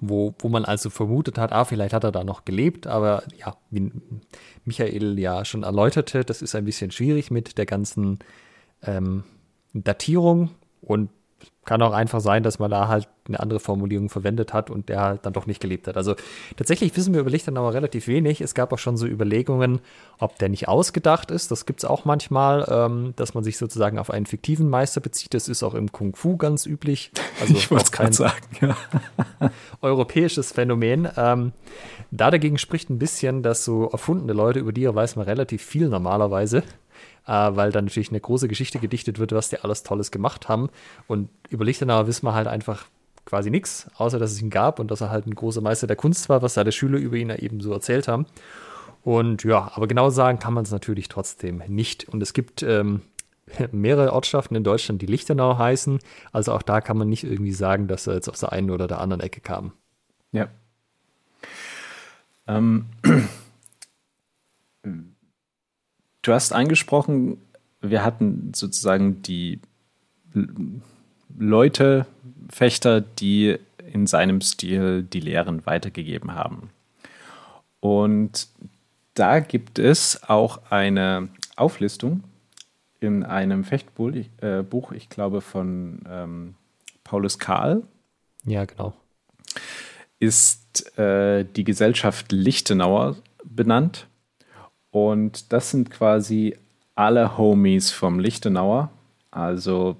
wo, wo man also vermutet hat, ah, vielleicht hat er da noch gelebt, aber ja, wie Michael ja schon erläuterte, das ist ein bisschen schwierig mit der ganzen ähm, Datierung und kann auch einfach sein, dass man da halt eine andere Formulierung verwendet hat und der halt dann doch nicht gelebt hat. Also tatsächlich wissen wir über Lichtenauer relativ wenig. Es gab auch schon so Überlegungen, ob der nicht ausgedacht ist. Das gibt es auch manchmal, ähm, dass man sich sozusagen auf einen fiktiven Meister bezieht. Das ist auch im Kung Fu ganz üblich. Also ich wollte es gerade sagen, ja. europäisches Phänomen. Ähm, da dagegen spricht ein bisschen, dass so erfundene Leute, über die weiß man relativ viel normalerweise weil dann natürlich eine große Geschichte gedichtet wird, was die alles Tolles gemacht haben. Und über Lichtenauer wissen wir halt einfach quasi nichts, außer dass es ihn gab und dass er halt ein großer Meister der Kunst war, was seine Schüler über ihn eben so erzählt haben. Und ja, aber genau sagen kann man es natürlich trotzdem nicht. Und es gibt ähm, mehrere Ortschaften in Deutschland, die Lichtenau heißen. Also auch da kann man nicht irgendwie sagen, dass er jetzt aus der einen oder der anderen Ecke kam. Ja. Ähm, Du hast angesprochen, wir hatten sozusagen die Leute, Fechter, die in seinem Stil die Lehren weitergegeben haben. Und da gibt es auch eine Auflistung in einem Fechtbuch, äh, Buch, ich glaube von ähm, Paulus Kahl. Ja, genau. Ist äh, die Gesellschaft Lichtenauer benannt. Und das sind quasi alle Homies vom Lichtenauer. Also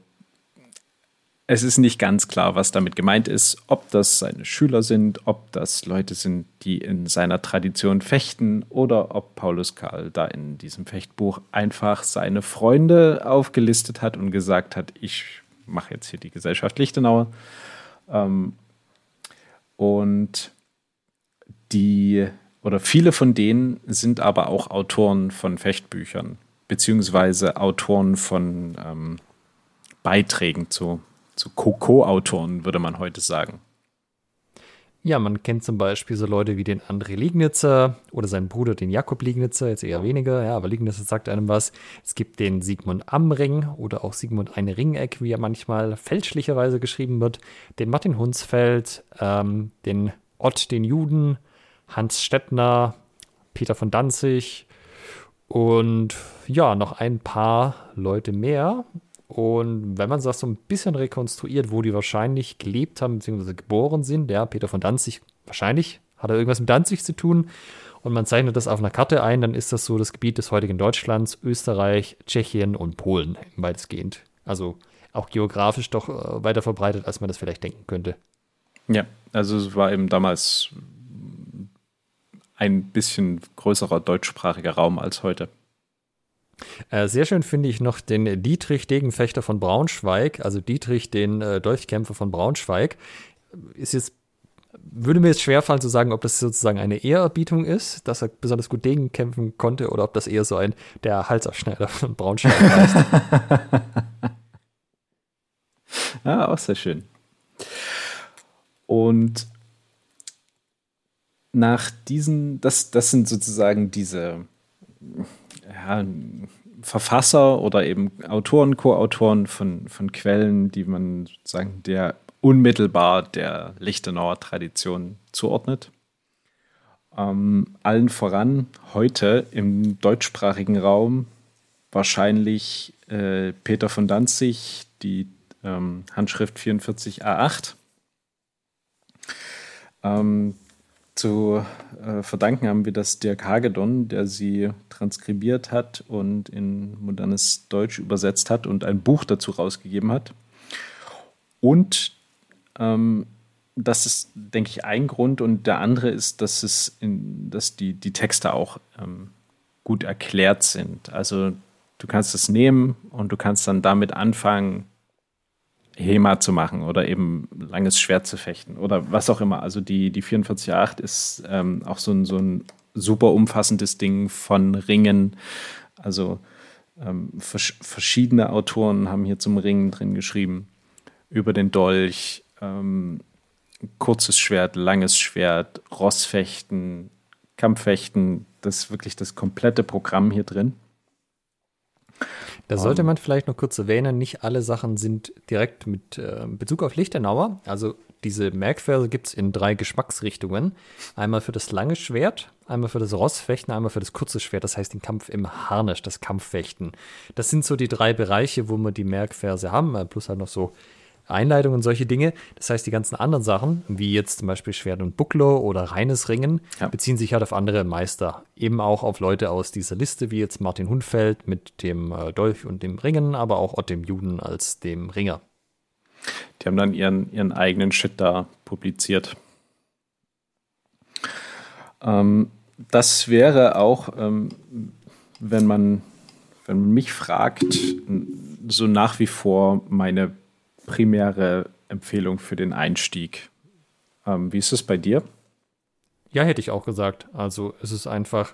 es ist nicht ganz klar, was damit gemeint ist, ob das seine Schüler sind, ob das Leute sind, die in seiner Tradition fechten oder ob Paulus Karl da in diesem Fechtbuch einfach seine Freunde aufgelistet hat und gesagt hat, ich mache jetzt hier die Gesellschaft Lichtenauer. Ähm, und die oder viele von denen sind aber auch Autoren von Fechtbüchern, beziehungsweise Autoren von ähm, Beiträgen zu zu Co-Autoren, würde man heute sagen. Ja, man kennt zum Beispiel so Leute wie den André Liegnitzer oder seinen Bruder, den Jakob Liegnitzer, jetzt eher weniger, ja, aber Liegnitzer sagt einem was. Es gibt den Sigmund Amring oder auch Sigmund Eine Ringeck, wie er manchmal fälschlicherweise geschrieben wird, den Martin Hunsfeld, ähm, den Ott den Juden, Hans Stettner, Peter von Danzig und ja, noch ein paar Leute mehr. Und wenn man das so ein bisschen rekonstruiert, wo die wahrscheinlich gelebt haben, beziehungsweise geboren sind, ja, Peter von Danzig, wahrscheinlich hat er irgendwas mit Danzig zu tun. Und man zeichnet das auf einer Karte ein, dann ist das so das Gebiet des heutigen Deutschlands, Österreich, Tschechien und Polen, weitestgehend. Also auch geografisch doch äh, weiter verbreitet, als man das vielleicht denken könnte. Ja, also es war eben damals ein bisschen größerer deutschsprachiger Raum als heute. Äh, sehr schön finde ich noch den Dietrich Degenfechter von Braunschweig, also Dietrich, den äh, Dolchkämpfer von Braunschweig. Ist jetzt, würde mir jetzt schwerfallen zu sagen, ob das sozusagen eine Ehrerbietung ist, dass er besonders gut Degen kämpfen konnte, oder ob das eher so ein der Halsaufschneider von Braunschweig heißt. ja, auch sehr schön. Und nach diesen, das, das sind sozusagen diese ja, Verfasser oder eben Autoren, Co-Autoren von, von Quellen, die man sozusagen der unmittelbar der Lichtenauer Tradition zuordnet. Ähm, allen voran heute im deutschsprachigen Raum wahrscheinlich äh, Peter von Danzig, die ähm, Handschrift 44a8. Ähm, zu äh, verdanken haben wir das Dirk Hagedorn, der sie transkribiert hat und in modernes Deutsch übersetzt hat und ein Buch dazu rausgegeben hat. Und ähm, das ist, denke ich, ein Grund. Und der andere ist, dass, es in, dass die, die Texte auch ähm, gut erklärt sind. Also du kannst es nehmen und du kannst dann damit anfangen, HEMA zu machen oder eben langes Schwert zu fechten oder was auch immer. Also die, die 44.8 ist ähm, auch so ein, so ein super umfassendes Ding von Ringen. Also ähm, vers verschiedene Autoren haben hier zum Ringen drin geschrieben. Über den Dolch, ähm, kurzes Schwert, langes Schwert, Rossfechten, Kampffechten. Das ist wirklich das komplette Programm hier drin. Da sollte man vielleicht noch kurz erwähnen, nicht alle Sachen sind direkt mit äh, Bezug auf Lichtenauer. Also diese Merkverse gibt es in drei Geschmacksrichtungen. Einmal für das lange Schwert, einmal für das Rossfechten, einmal für das kurze Schwert, das heißt den Kampf im Harnisch, das Kampffechten. Das sind so die drei Bereiche, wo wir die Merkverse haben, äh, plus halt noch so Einleitung und solche Dinge. Das heißt, die ganzen anderen Sachen, wie jetzt zum Beispiel Schwert und Buckler oder reines Ringen, ja. beziehen sich halt auf andere Meister. Eben auch auf Leute aus dieser Liste, wie jetzt Martin Hundfeld mit dem äh, Dolch und dem Ringen, aber auch Ott dem Juden als dem Ringer. Die haben dann ihren, ihren eigenen Shit da publiziert. Ähm, das wäre auch, ähm, wenn man wenn man mich fragt, so nach wie vor meine primäre Empfehlung für den Einstieg. Ähm, wie ist es bei dir? Ja, hätte ich auch gesagt. Also es ist einfach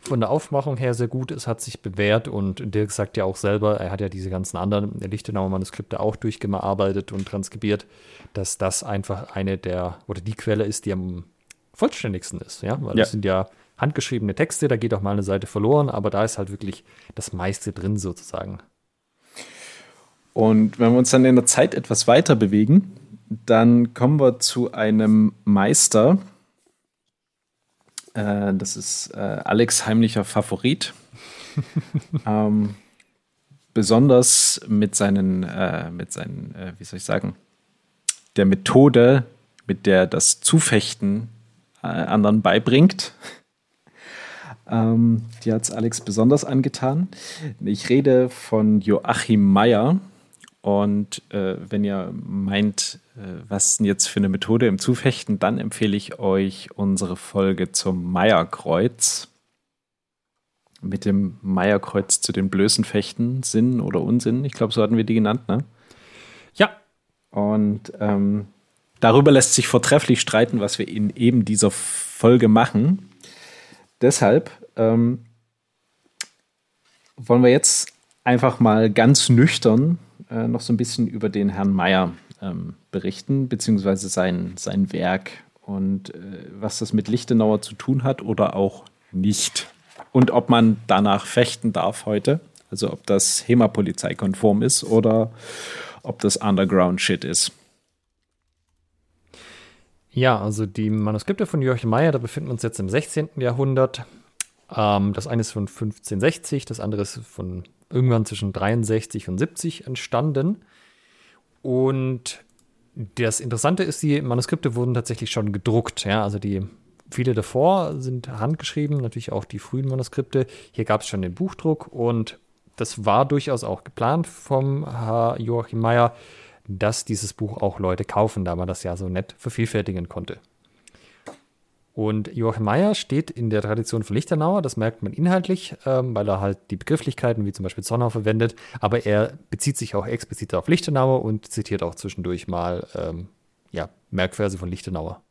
von der Aufmachung her sehr gut. Es hat sich bewährt und Dirk sagt ja auch selber, er hat ja diese ganzen anderen Lichtenauer Manuskripte auch durchgearbeitet und transkribiert, dass das einfach eine der oder die Quelle ist, die am vollständigsten ist. Ja, weil ja. das sind ja handgeschriebene Texte, da geht auch mal eine Seite verloren, aber da ist halt wirklich das meiste drin sozusagen. Und wenn wir uns dann in der Zeit etwas weiter bewegen, dann kommen wir zu einem Meister. Äh, das ist äh, Alex heimlicher Favorit. ähm, besonders mit seinen, äh, mit seinen, äh, wie soll ich sagen, der Methode, mit der das Zufechten äh, anderen beibringt. ähm, die hat es Alex besonders angetan. Ich rede von Joachim Meyer Und äh, wenn ihr meint, äh, was jetzt für eine Methode im Zufechten, dann empfehle ich euch unsere Folge zum Meierkreuz. Mit dem Meierkreuz zu den blößen Fechten, Sinn oder Unsinn. Ich glaube, so hatten wir die genannt, ne? Ja. Und ähm, darüber lässt sich vortrefflich streiten, was wir in eben dieser Folge machen. Deshalb ähm, wollen wir jetzt einfach mal ganz nüchtern äh, noch so ein bisschen über den Herrn Meyer ähm, berichten, beziehungsweise sein, sein Werk und äh, was das mit Lichtenauer zu tun hat oder auch nicht. Und ob man danach fechten darf heute, also ob das HEMA-Polizeikonform ist oder ob das Underground-Shit ist. Ja, also die Manuskripte von Joachim Meyer, da befinden wir uns jetzt im 16. Jahrhundert. Ähm, das eine ist von 1560, das andere ist von irgendwann zwischen 63 und 70 entstanden. Und das Interessante ist, die Manuskripte wurden tatsächlich schon gedruckt. Ja? Also die viele davor sind handgeschrieben, natürlich auch die frühen Manuskripte. Hier gab es schon den Buchdruck und das war durchaus auch geplant vom Herr Joachim Meyer, dass dieses Buch auch Leute kaufen, da man das ja so nett vervielfältigen konnte. Und Joachim Meyer steht in der Tradition von Lichtenauer, das merkt man inhaltlich, ähm, weil er halt die Begrifflichkeiten wie zum Beispiel Zonnau verwendet, aber er bezieht sich auch explizit auf Lichtenauer und zitiert auch zwischendurch mal ähm, ja, Merkverse von Lichtenauer.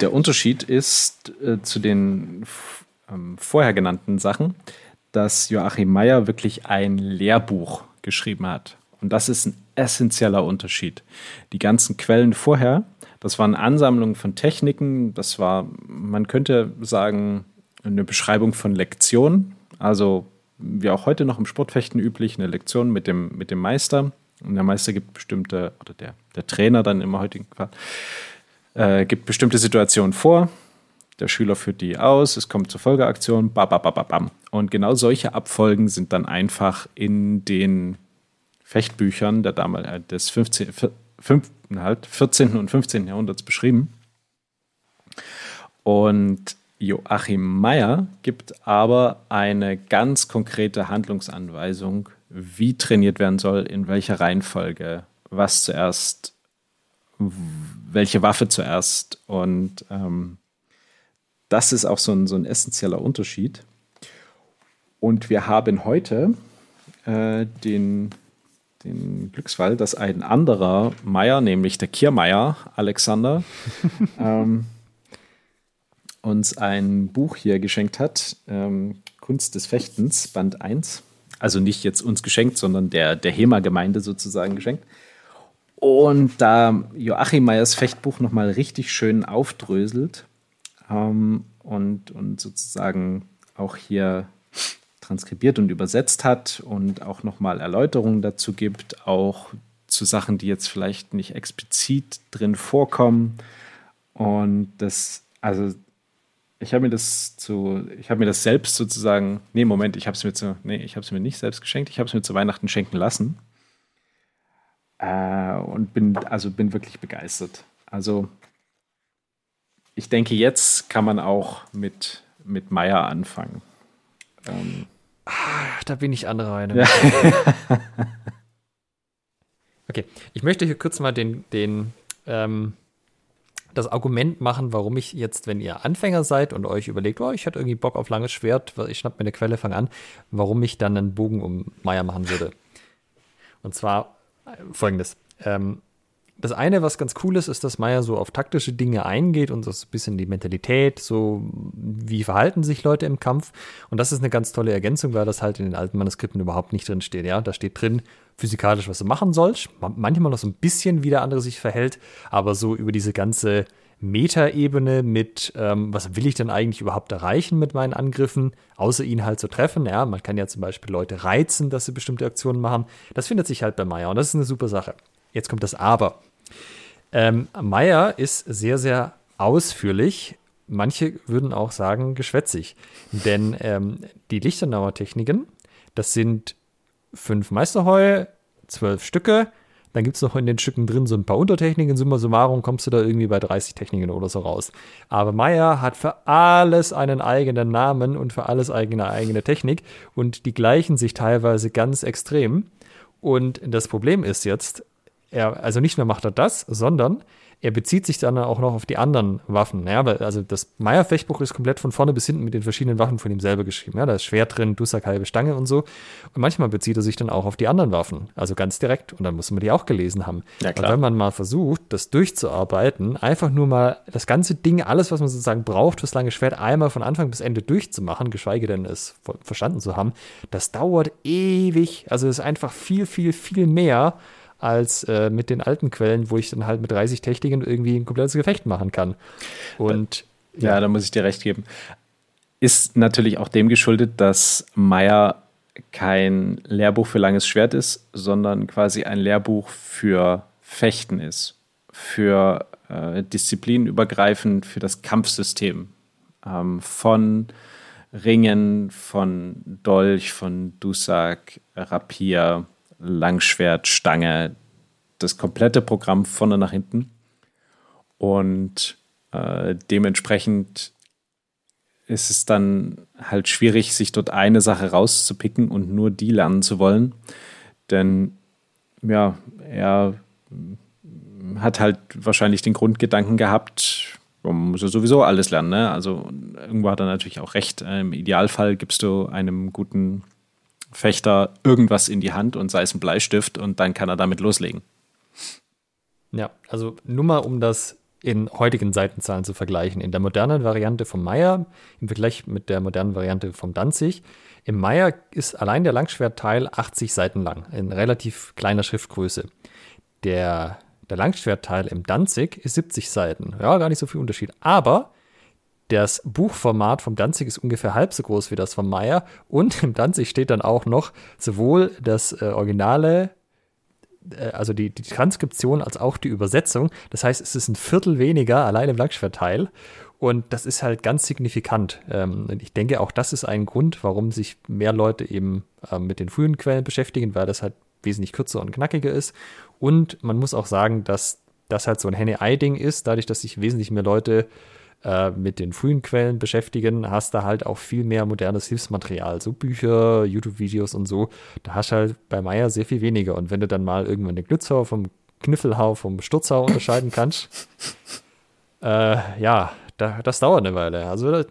Der Unterschied ist äh, zu den ähm, vorher genannten Sachen, dass Joachim Meyer wirklich ein Lehrbuch geschrieben hat. Und das ist ein essentieller Unterschied. Die ganzen Quellen vorher, das waren Ansammlungen von Techniken, das war, man könnte sagen, eine Beschreibung von Lektionen. Also wie auch heute noch im Sportfechten üblich, eine Lektion mit dem, mit dem Meister. Und der Meister gibt bestimmte, oder der, der Trainer dann im heutigen Fall, äh, gibt bestimmte Situationen vor. Der Schüler führt die aus, es kommt zur Folgeaktion, bam. Und genau solche Abfolgen sind dann einfach in den Fechtbüchern der damals, äh, des 15, 5, halt 14. und 15. Jahrhunderts beschrieben. Und Joachim Meyer gibt aber eine ganz konkrete Handlungsanweisung, wie trainiert werden soll, in welcher Reihenfolge, was zuerst, welche Waffe zuerst. Und ähm, das ist auch so ein, so ein essentieller Unterschied. Und wir haben heute äh, den den Glücksfall, dass ein anderer Meier, nämlich der Kiermeier Alexander, ähm, uns ein Buch hier geschenkt hat, ähm, Kunst des Fechtens, Band 1. Also nicht jetzt uns geschenkt, sondern der, der HEMA-Gemeinde sozusagen geschenkt. Und da Joachim Meyers Fechtbuch nochmal richtig schön aufdröselt ähm, und, und sozusagen auch hier transkribiert und übersetzt hat und auch nochmal Erläuterungen dazu gibt, auch zu Sachen, die jetzt vielleicht nicht explizit drin vorkommen. Und das, also ich habe mir das zu, ich habe mir das selbst sozusagen, nee, Moment, ich habe es mir zu, nee, ich habe es mir nicht selbst geschenkt, ich habe es mir zu Weihnachten schenken lassen. Äh, und bin, also bin wirklich begeistert. Also ich denke, jetzt kann man auch mit, mit Meier anfangen. Ähm, Ah, da bin ich andere Reihe. Ja. okay, ich möchte hier kurz mal den, den, ähm, das Argument machen, warum ich jetzt, wenn ihr Anfänger seid und euch überlegt, oh, ich hätte irgendwie Bock auf langes Schwert, ich schnapp mir eine Quelle, fang an, warum ich dann einen Bogen um Meier machen würde. Und zwar äh, folgendes. Ähm, das eine, was ganz cool ist, ist, dass Meyer so auf taktische Dinge eingeht und so ein bisschen die Mentalität, so wie verhalten sich Leute im Kampf. Und das ist eine ganz tolle Ergänzung, weil das halt in den alten Manuskripten überhaupt nicht drin steht. Ja, da steht drin physikalisch, was du machen sollst. Manchmal noch so ein bisschen, wie der andere sich verhält, aber so über diese ganze Metaebene mit, ähm, was will ich denn eigentlich überhaupt erreichen mit meinen Angriffen, außer ihn halt zu treffen. Ja, man kann ja zum Beispiel Leute reizen, dass sie bestimmte Aktionen machen. Das findet sich halt bei Meyer und das ist eine super Sache. Jetzt kommt das Aber. Ähm, Meyer ist sehr, sehr ausführlich. Manche würden auch sagen geschwätzig. Denn ähm, die Lichtenauer Techniken, das sind fünf Meisterheu, zwölf Stücke, Dann gibt es noch in den Stücken drin so ein paar Untertechniken. Summa summarum kommst du da irgendwie bei 30 Techniken oder so raus. Aber Meyer hat für alles einen eigenen Namen und für alles eigene eigene Technik und die gleichen sich teilweise ganz extrem. Und das Problem ist jetzt, er, also nicht nur macht er das, sondern er bezieht sich dann auch noch auf die anderen Waffen. Ja, weil, also das Meier-Fechtbuch ist komplett von vorne bis hinten mit den verschiedenen Waffen von ihm selber geschrieben. Ja, da ist Schwert drin, Dussack, halbe Stange und so. Und manchmal bezieht er sich dann auch auf die anderen Waffen. Also ganz direkt. Und dann muss man die auch gelesen haben. Ja, klar. Und wenn man mal versucht, das durchzuarbeiten, einfach nur mal das ganze Ding, alles, was man sozusagen braucht fürs lange Schwert, einmal von Anfang bis Ende durchzumachen, geschweige denn es verstanden zu haben, das dauert ewig. Also es ist einfach viel, viel, viel mehr als äh, mit den alten Quellen, wo ich dann halt mit 30 Techniken irgendwie ein komplettes Gefecht machen kann. Und ja, ja, da muss ich dir recht geben. Ist natürlich auch dem geschuldet, dass Meyer kein Lehrbuch für langes Schwert ist, sondern quasi ein Lehrbuch für Fechten ist. Für äh, disziplinübergreifend, für das Kampfsystem. Ähm, von Ringen, von Dolch, von Dusak, Rapier, Langschwert, Stange, das komplette Programm vorne nach hinten. Und äh, dementsprechend ist es dann halt schwierig, sich dort eine Sache rauszupicken und nur die lernen zu wollen. Denn ja, er hat halt wahrscheinlich den Grundgedanken gehabt, man muss ja sowieso alles lernen. Ne? Also irgendwo hat er natürlich auch recht. Im Idealfall gibst du einem guten Fechter irgendwas in die Hand und sei es ein Bleistift und dann kann er damit loslegen. Ja, also nur mal um das in heutigen Seitenzahlen zu vergleichen. In der modernen Variante vom Meier im Vergleich mit der modernen Variante vom Danzig. Im Meier ist allein der Langschwertteil 80 Seiten lang, in relativ kleiner Schriftgröße. Der, der Langschwertteil im Danzig ist 70 Seiten. Ja, gar nicht so viel Unterschied. Aber das Buchformat vom Danzig ist ungefähr halb so groß wie das von Meyer. Und im Danzig steht dann auch noch sowohl das äh, Originale, äh, also die, die, Transkription, als auch die Übersetzung. Das heißt, es ist ein Viertel weniger allein im Langschwertteil. Und das ist halt ganz signifikant. Ähm, ich denke, auch das ist ein Grund, warum sich mehr Leute eben äh, mit den frühen Quellen beschäftigen, weil das halt wesentlich kürzer und knackiger ist. Und man muss auch sagen, dass das halt so ein Henne-Ei-Ding ist, dadurch, dass sich wesentlich mehr Leute äh, mit den frühen Quellen beschäftigen, hast du halt auch viel mehr modernes Hilfsmaterial, so Bücher, YouTube-Videos und so. Da hast du halt bei Meier sehr viel weniger. Und wenn du dann mal irgendwann den Glützhau vom Kniffelhau vom Sturzhau unterscheiden kannst, äh, ja, da, das dauert eine Weile. Also,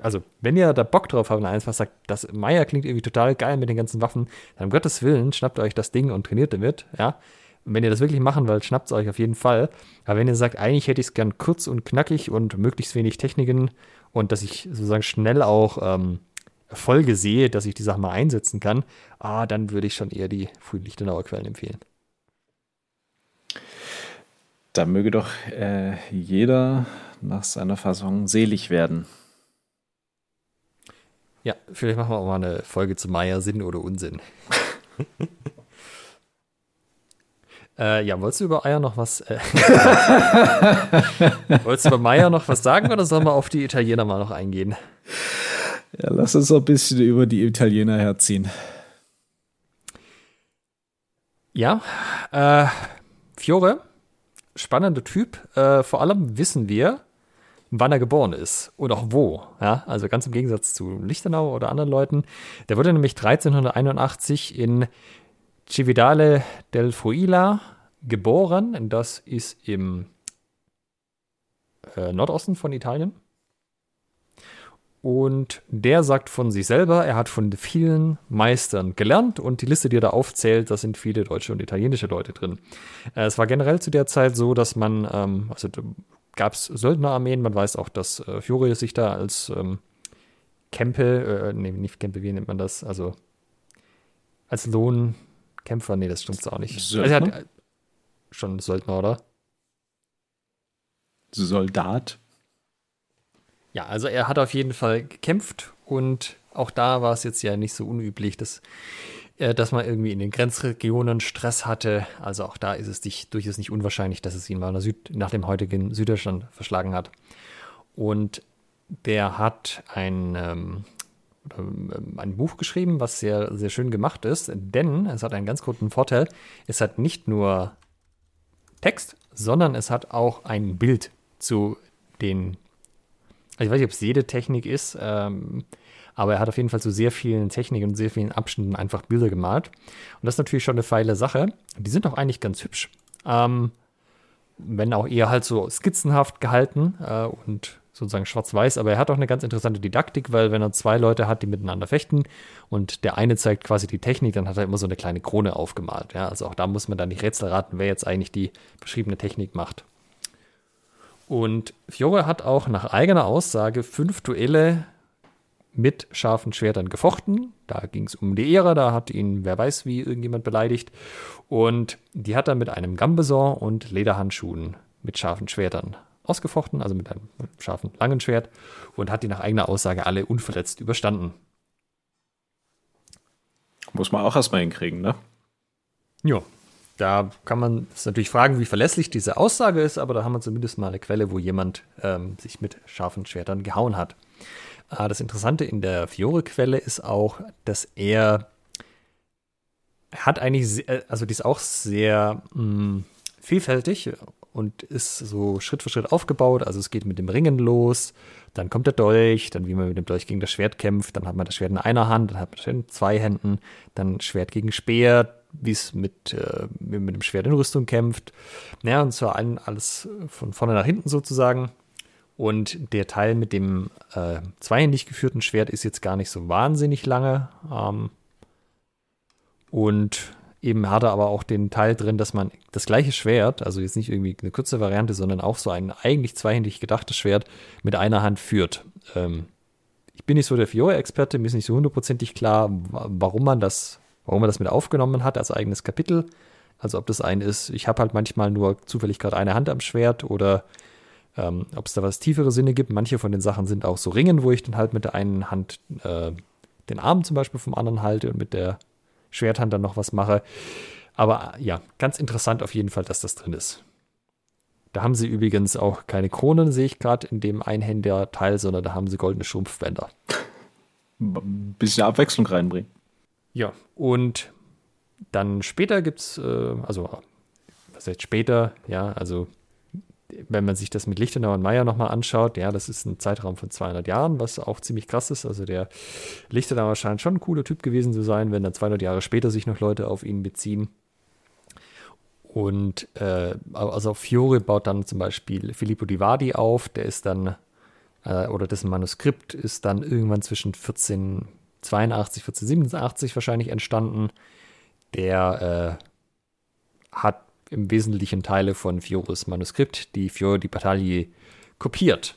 also, wenn ihr da Bock drauf habt und einfach sagt, das Meier klingt irgendwie total geil mit den ganzen Waffen, dann um Gottes Willen, schnappt euch das Ding und trainiert damit, ja. Und wenn ihr das wirklich machen wollt, schnappt es euch auf jeden Fall. Aber wenn ihr sagt, eigentlich hätte ich es gern kurz und knackig und möglichst wenig Techniken und dass ich sozusagen schnell auch ähm, Erfolge sehe, dass ich die Sachen mal einsetzen kann, ah, dann würde ich schon eher die frühen Lichtenauer Quellen empfehlen. Da möge doch äh, jeder nach seiner Fassung selig werden. Ja, vielleicht machen wir auch mal eine Folge zu Meier Sinn oder Unsinn. Äh, ja, wolltest du über Eier noch was? Äh, wolltest du über Meier noch was sagen oder sollen wir auf die Italiener mal noch eingehen? Ja, lass uns ein bisschen über die Italiener herziehen. Ja, äh, Fiore, spannender Typ. Äh, vor allem wissen wir, wann er geboren ist und auch wo. Ja, also ganz im Gegensatz zu Lichtenau oder anderen Leuten. Der wurde nämlich 1381 in Cividale del Fuila geboren. Das ist im äh, Nordosten von Italien. Und der sagt von sich selber, er hat von vielen Meistern gelernt und die Liste, die er da aufzählt, da sind viele deutsche und italienische Leute drin. Äh, es war generell zu der Zeit so, dass man, ähm, also gab es Söldnerarmeen, man weiß auch, dass äh, Fiore sich da als ähm, Kempe, äh, nee, nicht Kempe, wie nennt man das? Also als Lohn, Kämpfer, nee, das stimmt auch nicht. Also er hat schon Söldner, oder? Soldat. Ja, also er hat auf jeden Fall gekämpft und auch da war es jetzt ja nicht so unüblich, dass, äh, dass man irgendwie in den Grenzregionen Stress hatte. Also auch da ist es nicht, durchaus nicht unwahrscheinlich, dass es ihn mal nach, Süd, nach dem heutigen Süddeutschland verschlagen hat. Und der hat ein ähm, ein Buch geschrieben, was sehr, sehr schön gemacht ist, denn es hat einen ganz guten Vorteil. Es hat nicht nur Text, sondern es hat auch ein Bild zu den. Also ich weiß nicht, ob es jede Technik ist, ähm, aber er hat auf jeden Fall zu sehr vielen Techniken und sehr vielen Abschnitten einfach Bilder gemalt. Und das ist natürlich schon eine feile Sache. Die sind auch eigentlich ganz hübsch. Ähm, wenn auch eher halt so skizzenhaft gehalten äh, und sozusagen schwarz-weiß, aber er hat auch eine ganz interessante Didaktik, weil wenn er zwei Leute hat, die miteinander fechten und der eine zeigt quasi die Technik, dann hat er immer so eine kleine Krone aufgemalt. Ja? Also auch da muss man dann nicht Rätsel raten, wer jetzt eigentlich die beschriebene Technik macht. Und Fiore hat auch nach eigener Aussage fünf Duelle mit scharfen Schwertern gefochten. Da ging es um die Ehre, da hat ihn, wer weiß wie, irgendjemand beleidigt. Und die hat er mit einem Gambeson und Lederhandschuhen mit scharfen Schwertern ausgefochten, also mit einem scharfen, langen Schwert, und hat die nach eigener Aussage alle unverletzt überstanden. Muss man auch erstmal hinkriegen, ne? Ja, da kann man sich natürlich fragen, wie verlässlich diese Aussage ist, aber da haben wir zumindest mal eine Quelle, wo jemand ähm, sich mit scharfen Schwertern gehauen hat. Äh, das Interessante in der Fiore-Quelle ist auch, dass er, hat eigentlich, also die ist auch sehr mh, hm, vielfältig und ist so Schritt für Schritt aufgebaut. Also es geht mit dem Ringen los, dann kommt der Dolch, dann wie man mit dem Dolch gegen das Schwert kämpft, dann hat man das Schwert in einer Hand, dann hat man das Schwert in zwei Händen, dann Schwert gegen Speer, wie es mit, äh, mit dem Schwert in Rüstung kämpft. Ja, und zwar alles von vorne nach hinten sozusagen. Und der Teil mit dem äh, zweihändig geführten Schwert ist jetzt gar nicht so wahnsinnig lange. Ähm, und Eben hat er aber auch den Teil drin, dass man das gleiche Schwert, also jetzt nicht irgendwie eine kurze Variante, sondern auch so ein eigentlich zweihändig gedachtes Schwert mit einer Hand führt. Ähm, ich bin nicht so der Fiore-Experte, mir ist nicht so hundertprozentig klar, warum man das, warum man das mit aufgenommen hat als eigenes Kapitel. Also ob das ein ist, ich habe halt manchmal nur zufällig gerade eine Hand am Schwert oder ähm, ob es da was tiefere Sinne gibt. Manche von den Sachen sind auch so Ringen, wo ich dann halt mit der einen Hand äh, den Arm zum Beispiel vom anderen halte und mit der Schwerthand dann noch was mache. Aber ja, ganz interessant auf jeden Fall, dass das drin ist. Da haben sie übrigens auch keine Kronen, sehe ich gerade in dem Einhänder-Teil, sondern da haben sie goldene Schrumpfbänder. Ein bisschen Abwechslung reinbringen. Ja, und dann später gibt es, äh, also was heißt später, ja, also wenn man sich das mit Lichtenau und Meyer nochmal anschaut, ja, das ist ein Zeitraum von 200 Jahren, was auch ziemlich krass ist. Also der Lichtenauer scheint schon ein cooler Typ gewesen zu sein, wenn dann 200 Jahre später sich noch Leute auf ihn beziehen. Und äh, also Fiore baut dann zum Beispiel Filippo di Vadi auf, der ist dann, äh, oder dessen Manuskript ist dann irgendwann zwischen 1482, 1487 wahrscheinlich entstanden. Der äh, hat im Wesentlichen Teile von Fiores Manuskript, die Fiore di Battaglie kopiert.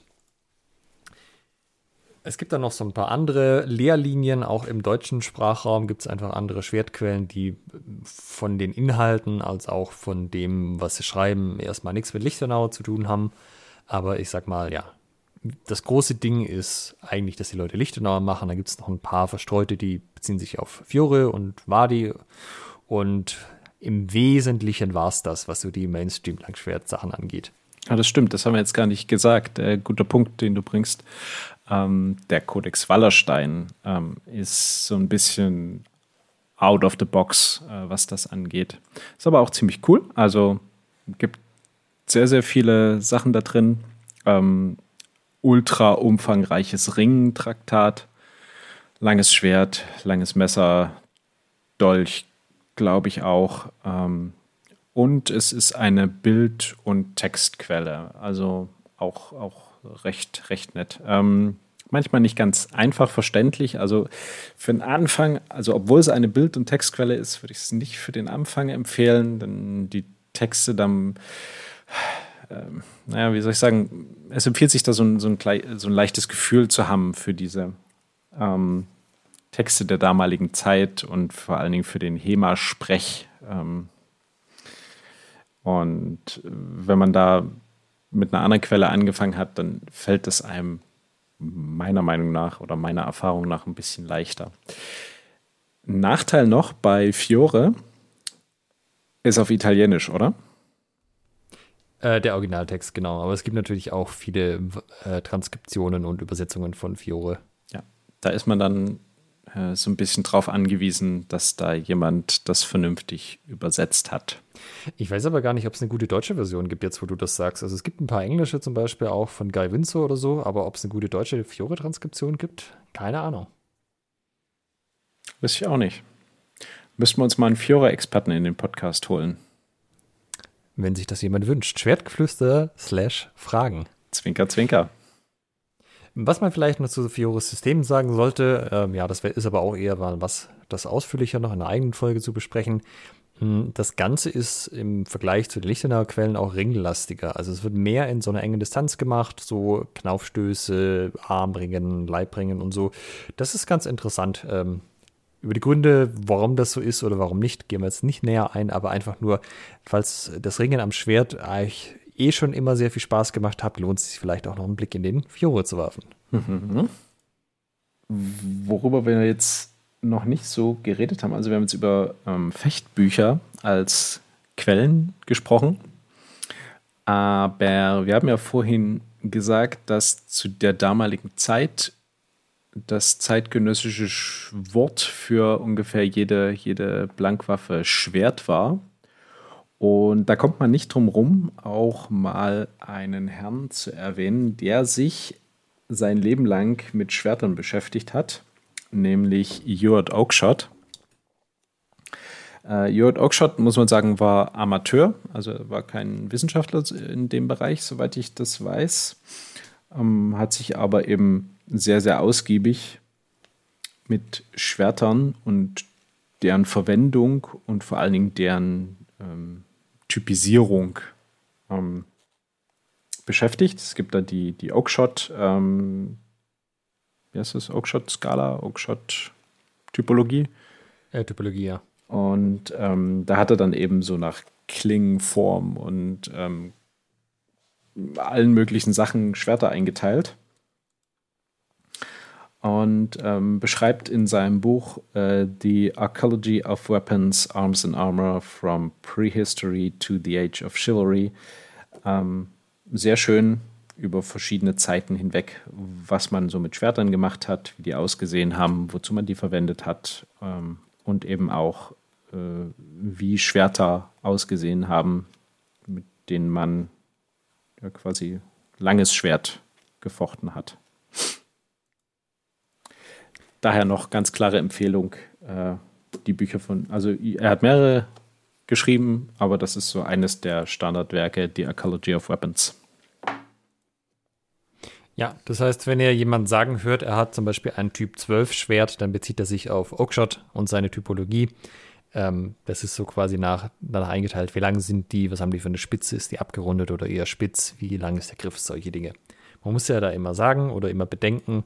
Es gibt dann noch so ein paar andere Lehrlinien, auch im deutschen Sprachraum gibt es einfach andere Schwertquellen, die von den Inhalten als auch von dem, was sie schreiben, erstmal nichts mit Lichtenau zu tun haben. Aber ich sag mal, ja, das große Ding ist eigentlich, dass die Leute Lichtenauer machen. Da gibt es noch ein paar verstreute, die beziehen sich auf Fiore und Wadi. Und im Wesentlichen war es das, was so die Mainstream-Langschwert-Sachen angeht. Ja, das stimmt, das haben wir jetzt gar nicht gesagt. Äh, guter Punkt, den du bringst. Ähm, der Codex Wallerstein ähm, ist so ein bisschen out of the box, äh, was das angeht. Ist aber auch ziemlich cool. Also gibt sehr, sehr viele Sachen da drin. Ähm, ultra umfangreiches Ringtraktat, langes Schwert, langes Messer, Dolch, glaube ich auch. Ähm, und es ist eine Bild- und Textquelle, also auch, auch recht, recht nett. Ähm, manchmal nicht ganz einfach verständlich. Also für den Anfang, also obwohl es eine Bild- und Textquelle ist, würde ich es nicht für den Anfang empfehlen, denn die Texte dann, ähm, naja, wie soll ich sagen, es empfiehlt sich da so ein, so ein, so ein leichtes Gefühl zu haben für diese ähm, Texte der damaligen Zeit und vor allen Dingen für den HEMA-Sprech. Ähm, und wenn man da mit einer anderen Quelle angefangen hat, dann fällt es einem meiner Meinung nach oder meiner Erfahrung nach ein bisschen leichter. Nachteil noch bei Fiore ist auf Italienisch, oder? Äh, der Originaltext, genau. Aber es gibt natürlich auch viele äh, Transkriptionen und Übersetzungen von Fiore. Da ist man dann äh, so ein bisschen drauf angewiesen, dass da jemand das vernünftig übersetzt hat. Ich weiß aber gar nicht, ob es eine gute deutsche Version gibt, jetzt wo du das sagst. Also es gibt ein paar englische zum Beispiel auch von Guy Windsor oder so, aber ob es eine gute deutsche Fiore-Transkription gibt, keine Ahnung. Weiß ich auch nicht. Müssten wir uns mal einen Fiore-Experten in den Podcast holen. Wenn sich das jemand wünscht. Schwertgeflüster slash Fragen. Zwinker, zwinker. Was man vielleicht noch zu Fiores System sagen sollte, ähm, ja, das ist aber auch eher mal was, das ausführlicher noch in einer eigenen Folge zu besprechen. Hm, das Ganze ist im Vergleich zu den Lichtenauer Quellen auch ringlastiger. Also es wird mehr in so einer engen Distanz gemacht, so Knaufstöße, Armringen, Leibringen und so. Das ist ganz interessant. Ähm, über die Gründe, warum das so ist oder warum nicht, gehen wir jetzt nicht näher ein, aber einfach nur, falls das Ringen am Schwert euch eh schon immer sehr viel Spaß gemacht habt, lohnt es sich vielleicht auch noch einen Blick in den Fiore zu werfen. Mhm. Worüber wir jetzt noch nicht so geredet haben, also wir haben jetzt über ähm, Fechtbücher als Quellen gesprochen, aber wir haben ja vorhin gesagt, dass zu der damaligen Zeit das zeitgenössische Wort für ungefähr jede, jede Blankwaffe Schwert war. Und da kommt man nicht drum rum, auch mal einen Herrn zu erwähnen, der sich sein Leben lang mit Schwertern beschäftigt hat, nämlich Jord Oakshott. Äh, Jord Oakshott, muss man sagen, war Amateur, also war kein Wissenschaftler in dem Bereich, soweit ich das weiß, ähm, hat sich aber eben sehr, sehr ausgiebig mit Schwertern und deren Verwendung und vor allen Dingen deren ähm, Typisierung ähm, beschäftigt. Es gibt da die, die Oakshot, ähm, wie heißt das? Oakshot-Skala, Oakshot-Typologie. Äh, Typologie, ja. Und ähm, da hat er dann eben so nach Klingenform und ähm, allen möglichen Sachen Schwerter eingeteilt und ähm, beschreibt in seinem Buch äh, The Archaeology of Weapons, Arms and Armor from Prehistory to the Age of Chivalry. Ähm, sehr schön über verschiedene Zeiten hinweg, was man so mit Schwertern gemacht hat, wie die ausgesehen haben, wozu man die verwendet hat ähm, und eben auch, äh, wie Schwerter ausgesehen haben, mit denen man ja, quasi langes Schwert gefochten hat daher noch ganz klare Empfehlung, äh, die Bücher von, also er hat mehrere geschrieben, aber das ist so eines der Standardwerke, The Ecology of Weapons. Ja, das heißt, wenn ihr jemand sagen hört, er hat zum Beispiel ein Typ 12 Schwert, dann bezieht er sich auf Oakshot und seine Typologie. Ähm, das ist so quasi nach, danach eingeteilt. Wie lang sind die? Was haben die für eine Spitze? Ist die abgerundet oder eher spitz? Wie lang ist der Griff? Solche Dinge. Man muss ja da immer sagen oder immer bedenken,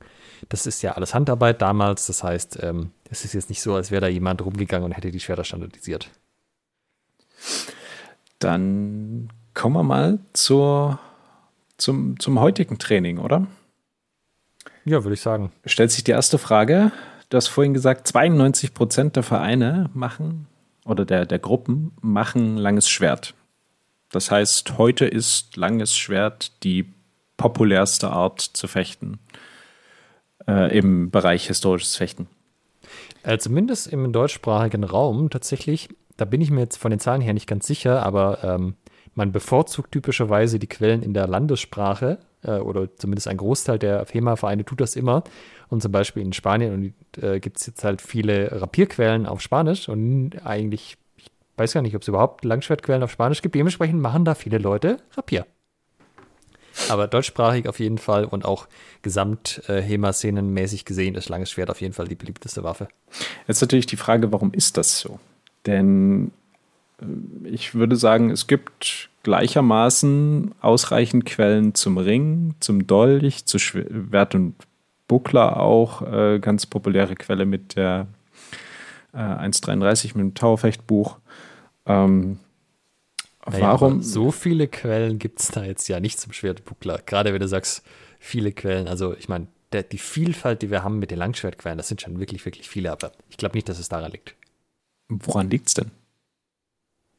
das ist ja alles Handarbeit damals. Das heißt, ähm, es ist jetzt nicht so, als wäre da jemand rumgegangen und hätte die Schwerter standardisiert. Dann kommen wir mal zur, zum, zum heutigen Training, oder? Ja, würde ich sagen. Stellt sich die erste Frage. Du hast vorhin gesagt, 92 Prozent der Vereine machen oder der, der Gruppen machen langes Schwert. Das heißt, heute ist langes Schwert die populärste Art zu fechten äh, im Bereich historisches Fechten. Äh, zumindest im deutschsprachigen Raum tatsächlich, da bin ich mir jetzt von den Zahlen her nicht ganz sicher, aber ähm, man bevorzugt typischerweise die Quellen in der Landessprache äh, oder zumindest ein Großteil der FEMA-Vereine tut das immer. Und zum Beispiel in Spanien äh, gibt es jetzt halt viele Rapierquellen auf Spanisch und eigentlich, ich weiß gar nicht, ob es überhaupt Langschwertquellen auf Spanisch gibt. Dementsprechend machen da viele Leute Rapier. Aber deutschsprachig auf jeden Fall und auch gesamt-HEMA-Szenenmäßig gesehen ist langes Schwert auf jeden Fall die beliebteste Waffe. Jetzt natürlich die Frage, warum ist das so? Denn äh, ich würde sagen, es gibt gleichermaßen ausreichend Quellen zum Ring, zum Dolch, zu Schwert und Buckler auch. Äh, ganz populäre Quelle mit der äh, 1,33 mit dem Tauerfechtbuch. Ähm, naja, Warum? So viele Quellen gibt es da jetzt ja nicht zum Schwertbuckler. Gerade wenn du sagst, viele Quellen. Also, ich meine, die Vielfalt, die wir haben mit den Langschwertquellen, das sind schon wirklich, wirklich viele. Aber ich glaube nicht, dass es daran liegt. Woran liegt es denn?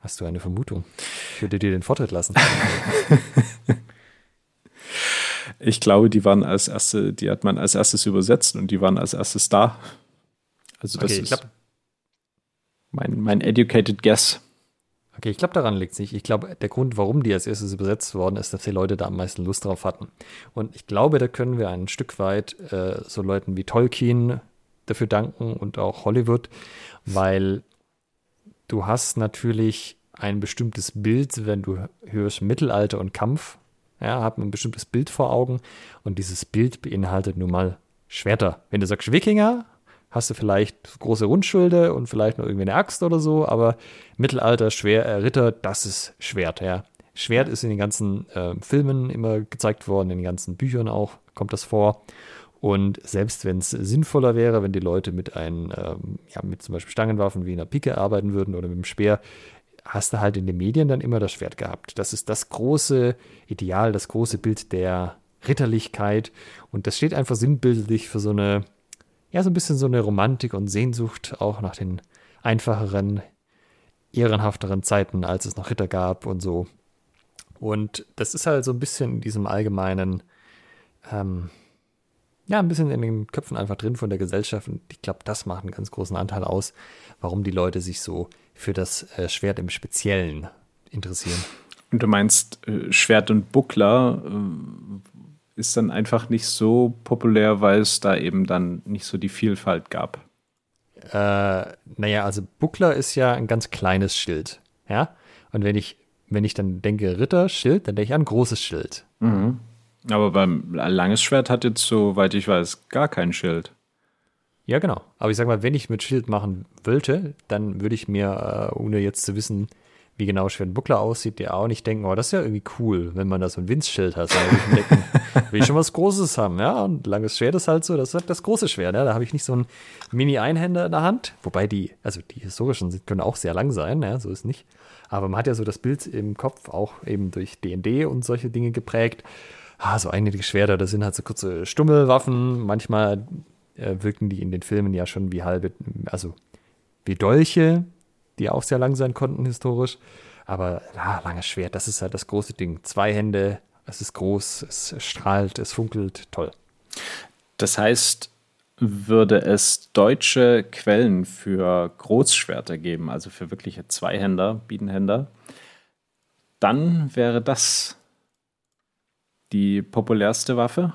Hast du eine Vermutung? Ich würde dir den Vortritt lassen. Ich glaube, die waren als erste, die hat man als erstes übersetzt und die waren als erstes da. Also das okay, ist mein, mein educated guess. Okay, ich glaube, daran liegt es nicht. Ich glaube, der Grund, warum die als erstes übersetzt worden ist, dass die Leute da am meisten Lust drauf hatten. Und ich glaube, da können wir ein Stück weit äh, so Leuten wie Tolkien dafür danken und auch Hollywood, weil du hast natürlich ein bestimmtes Bild, wenn du hörst Mittelalter und Kampf, ja, hat ein bestimmtes Bild vor Augen und dieses Bild beinhaltet nun mal Schwerter. Wenn du sagst Wikinger, hast du vielleicht große Rundschulde und vielleicht noch irgendwie eine Axt oder so, aber Mittelalter, Schwer, äh, Ritter, das ist Schwert, ja. Schwert ist in den ganzen äh, Filmen immer gezeigt worden, in den ganzen Büchern auch kommt das vor. Und selbst wenn es sinnvoller wäre, wenn die Leute mit einem, ähm, ja, mit zum Beispiel Stangenwaffen wie einer Pike arbeiten würden oder mit einem Speer, hast du halt in den Medien dann immer das Schwert gehabt. Das ist das große Ideal, das große Bild der Ritterlichkeit. Und das steht einfach sinnbildlich für so eine, ja, so ein bisschen so eine Romantik und Sehnsucht auch nach den einfacheren, ehrenhafteren Zeiten, als es noch Ritter gab und so. Und das ist halt so ein bisschen in diesem allgemeinen, ähm, ja, ein bisschen in den Köpfen einfach drin von der Gesellschaft. Und ich glaube, das macht einen ganz großen Anteil aus, warum die Leute sich so für das äh, Schwert im Speziellen interessieren. Und du meinst, äh, Schwert und Buckler äh, ist dann einfach nicht so populär, weil es da eben dann nicht so die Vielfalt gab. Äh, naja, also Buckler ist ja ein ganz kleines Schild. Ja. Und wenn ich, wenn ich dann denke Ritter, Schild, dann denke ich an großes Schild. Mhm. Aber beim langes Schwert hat jetzt, soweit ich weiß, gar kein Schild. Ja, genau. Aber ich sag mal, wenn ich mit Schild machen wollte, dann würde ich mir, äh, ohne jetzt zu wissen, wie genau Schwert Buckler aussieht, der auch nicht denken, oh, das ist ja irgendwie cool, wenn man da so ein Windschild hat. Dann will ich, denken, will ich schon was Großes haben, ja. Und langes Schwert ist halt so, das ist halt das große Schwert, ja. Da habe ich nicht so ein Mini-Einhänder in der Hand. Wobei die, also die historischen können auch sehr lang sein, ja, so ist nicht. Aber man hat ja so das Bild im Kopf auch eben durch DD und solche Dinge geprägt ah, so einige Schwerter, das sind halt so kurze Stummelwaffen. Manchmal äh, wirken die in den Filmen ja schon wie halbe, also wie Dolche, die auch sehr lang sein konnten historisch. Aber ja, langes Schwert, das ist halt das große Ding. Zwei Hände, es ist groß, es strahlt, es funkelt, toll. Das heißt, würde es deutsche Quellen für Großschwerter geben, also für wirkliche Zweihänder, Biedenhänder, dann wäre das die populärste Waffe?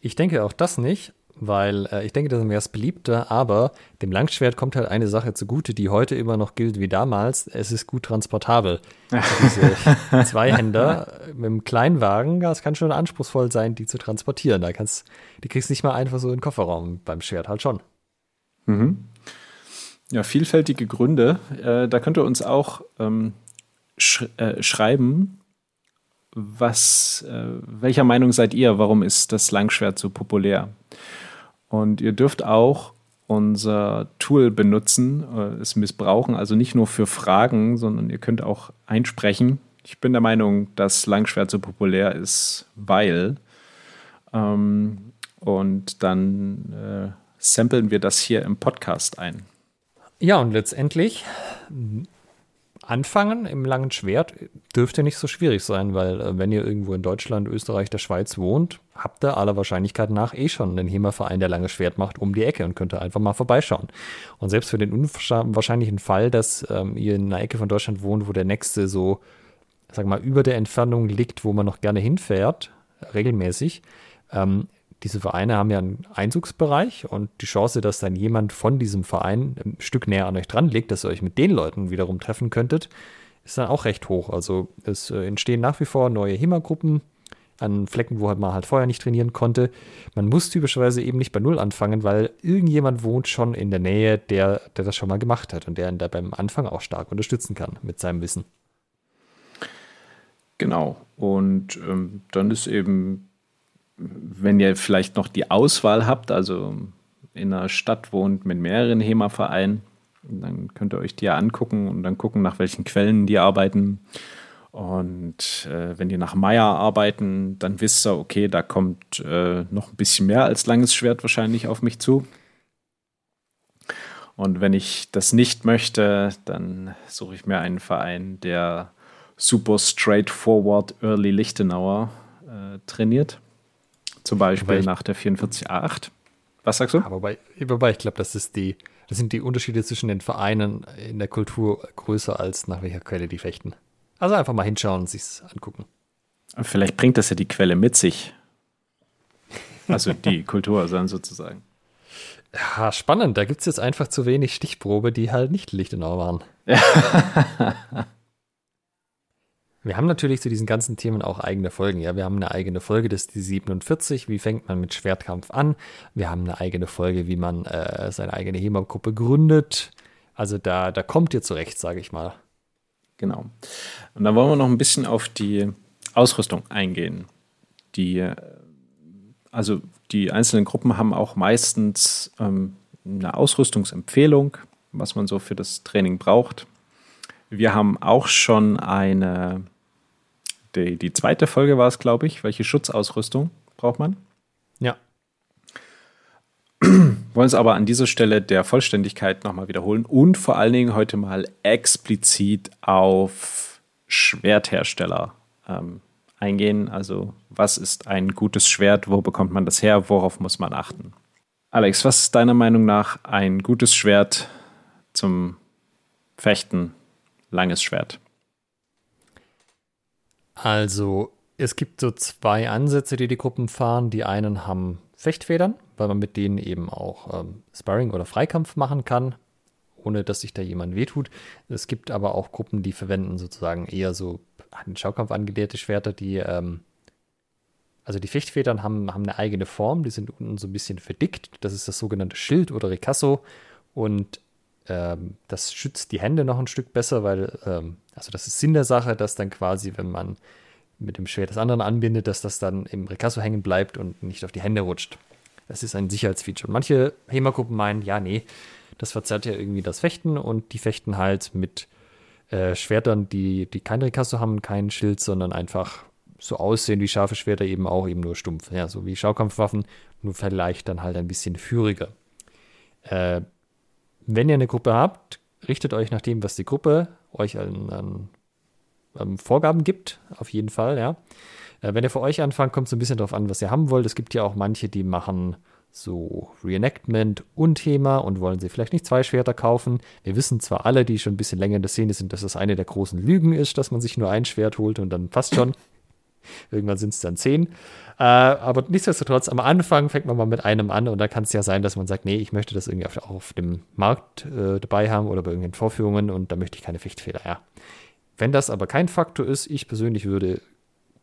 Ich denke auch das nicht, weil äh, ich denke, das wäre es beliebter, aber dem Langschwert kommt halt eine Sache zugute, die heute immer noch gilt wie damals. Es ist gut transportabel. Diese Zweihänder mit einem Kleinwagen, das kann schon anspruchsvoll sein, die zu transportieren. Da kannst, die kriegst nicht mal einfach so in den Kofferraum, beim Schwert halt schon. Mhm. Ja, vielfältige Gründe. Äh, da könnt ihr uns auch ähm, sch äh, schreiben, was, äh, welcher Meinung seid ihr? Warum ist das Langschwert so populär? Und ihr dürft auch unser Tool benutzen, äh, es missbrauchen, also nicht nur für Fragen, sondern ihr könnt auch einsprechen. Ich bin der Meinung, dass Langschwert so populär ist, weil. Ähm, und dann äh, samplen wir das hier im Podcast ein. Ja, und letztendlich anfangen im langen Schwert dürfte nicht so schwierig sein, weil äh, wenn ihr irgendwo in Deutschland, Österreich, der Schweiz wohnt, habt ihr aller Wahrscheinlichkeit nach eh schon einen HEMA-Verein, der langes Schwert macht, um die Ecke und könnt ihr einfach mal vorbeischauen. Und selbst für den unwahrscheinlichen Fall, dass ähm, ihr in einer Ecke von Deutschland wohnt, wo der nächste so, sag mal, über der Entfernung liegt, wo man noch gerne hinfährt, regelmäßig, ähm, diese Vereine haben ja einen Einzugsbereich und die Chance, dass dann jemand von diesem Verein ein Stück näher an euch dran liegt, dass ihr euch mit den Leuten wiederum treffen könntet, ist dann auch recht hoch. Also es äh, entstehen nach wie vor neue HEMA-Gruppen an Flecken, wo man halt vorher nicht trainieren konnte. Man muss typischerweise eben nicht bei Null anfangen, weil irgendjemand wohnt schon in der Nähe, der, der das schon mal gemacht hat und der ihn da beim Anfang auch stark unterstützen kann mit seinem Wissen. Genau. Und ähm, dann ist eben wenn ihr vielleicht noch die Auswahl habt, also in einer Stadt wohnt mit mehreren HEMA-Vereinen, dann könnt ihr euch die ja angucken und dann gucken, nach welchen Quellen die arbeiten. Und äh, wenn die nach Meier arbeiten, dann wisst ihr, okay, da kommt äh, noch ein bisschen mehr als langes Schwert wahrscheinlich auf mich zu. Und wenn ich das nicht möchte, dann suche ich mir einen Verein, der super straightforward Early Lichtenauer äh, trainiert. Zum Beispiel ich, nach der 44a8. Was sagst du? Aber wobei, wobei ich glaube, das ist die, das sind die Unterschiede zwischen den Vereinen in der Kultur größer als nach welcher Quelle die fechten. Also einfach mal hinschauen und sich's angucken. Vielleicht bringt das ja die Quelle mit sich. Also die Kultur dann sozusagen. Ja, spannend. Da gibt es jetzt einfach zu wenig Stichprobe, die halt nicht Lichtenau waren. Wir haben natürlich zu diesen ganzen Themen auch eigene Folgen. Ja, wir haben eine eigene Folge, das ist die 47. Wie fängt man mit Schwertkampf an? Wir haben eine eigene Folge, wie man äh, seine eigene HEMA-Gruppe gründet. Also da, da kommt ihr zurecht, sage ich mal. Genau. Und dann wollen wir noch ein bisschen auf die Ausrüstung eingehen. Die, äh, also die einzelnen Gruppen haben auch meistens ähm, eine Ausrüstungsempfehlung, was man so für das Training braucht. Wir haben auch schon eine die, die zweite Folge war es, glaube ich. Welche Schutzausrüstung braucht man? Ja. Wollen es aber an dieser Stelle der Vollständigkeit nochmal wiederholen und vor allen Dingen heute mal explizit auf Schwerthersteller ähm, eingehen. Also, was ist ein gutes Schwert? Wo bekommt man das her? Worauf muss man achten? Alex, was ist deiner Meinung nach ein gutes Schwert zum Fechten? Langes Schwert. Also, es gibt so zwei Ansätze, die die Gruppen fahren. Die einen haben Fechtfedern, weil man mit denen eben auch ähm, Sparring oder Freikampf machen kann, ohne dass sich da jemand wehtut. Es gibt aber auch Gruppen, die verwenden sozusagen eher so den Schaukampf angelehrte Schwerter, die, ähm, also die Fechtfedern haben, haben eine eigene Form, die sind unten so ein bisschen verdickt. Das ist das sogenannte Schild oder Ricasso. Und ähm, das schützt die Hände noch ein Stück besser, weil ähm, also das ist Sinn der Sache, dass dann quasi, wenn man mit dem Schwert des anderen anbindet, dass das dann im Recasso hängen bleibt und nicht auf die Hände rutscht. Das ist ein Sicherheitsfeature. Und manche HEMA-Gruppen meinen, ja, nee, das verzerrt ja irgendwie das Fechten und die fechten halt mit äh, Schwertern, die, die kein Recasso haben, kein Schild, sondern einfach so aussehen wie scharfe Schwerter, eben auch eben nur stumpf. Ja, so wie Schaukampfwaffen, nur vielleicht dann halt ein bisschen führiger. Äh, wenn ihr eine Gruppe habt, richtet euch nach dem, was die Gruppe euch an, an, an Vorgaben gibt, auf jeden Fall, ja. Äh, wenn ihr für euch anfangt, kommt es ein bisschen darauf an, was ihr haben wollt. Es gibt ja auch manche, die machen so Reenactment und Thema und wollen sie vielleicht nicht zwei Schwerter kaufen. Wir wissen zwar alle, die schon ein bisschen länger in der Szene sind, dass das eine der großen Lügen ist, dass man sich nur ein Schwert holt und dann passt schon. Irgendwann sind es dann zehn. Äh, aber nichtsdestotrotz, am Anfang fängt man mal mit einem an und da kann es ja sein, dass man sagt, nee, ich möchte das irgendwie auf, auf dem Markt äh, dabei haben oder bei irgendwelchen Vorführungen und da möchte ich keine Fechtfeder. Ja. Wenn das aber kein Faktor ist, ich persönlich würde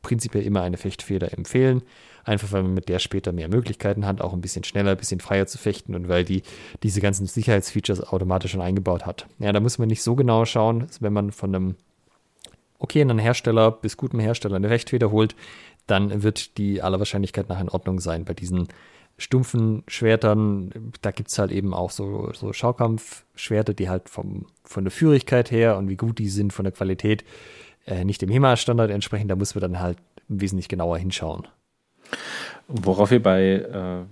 prinzipiell immer eine Fechtfeder empfehlen. Einfach weil man mit der später mehr Möglichkeiten hat, auch ein bisschen schneller, ein bisschen freier zu fechten und weil die diese ganzen Sicherheitsfeatures automatisch schon eingebaut hat. Ja, da muss man nicht so genau schauen, wenn man von einem okay, einen Hersteller bis gutem Hersteller eine Fechtfeder holt, dann wird die aller Wahrscheinlichkeit nach in Ordnung sein. Bei diesen stumpfen Schwertern, da gibt es halt eben auch so, so Schaukampfschwerter, die halt vom, von der Führigkeit her und wie gut die sind von der Qualität äh, nicht dem HEMA-Standard entsprechen. Da muss man dann halt wesentlich genauer hinschauen. Worauf wir bei äh,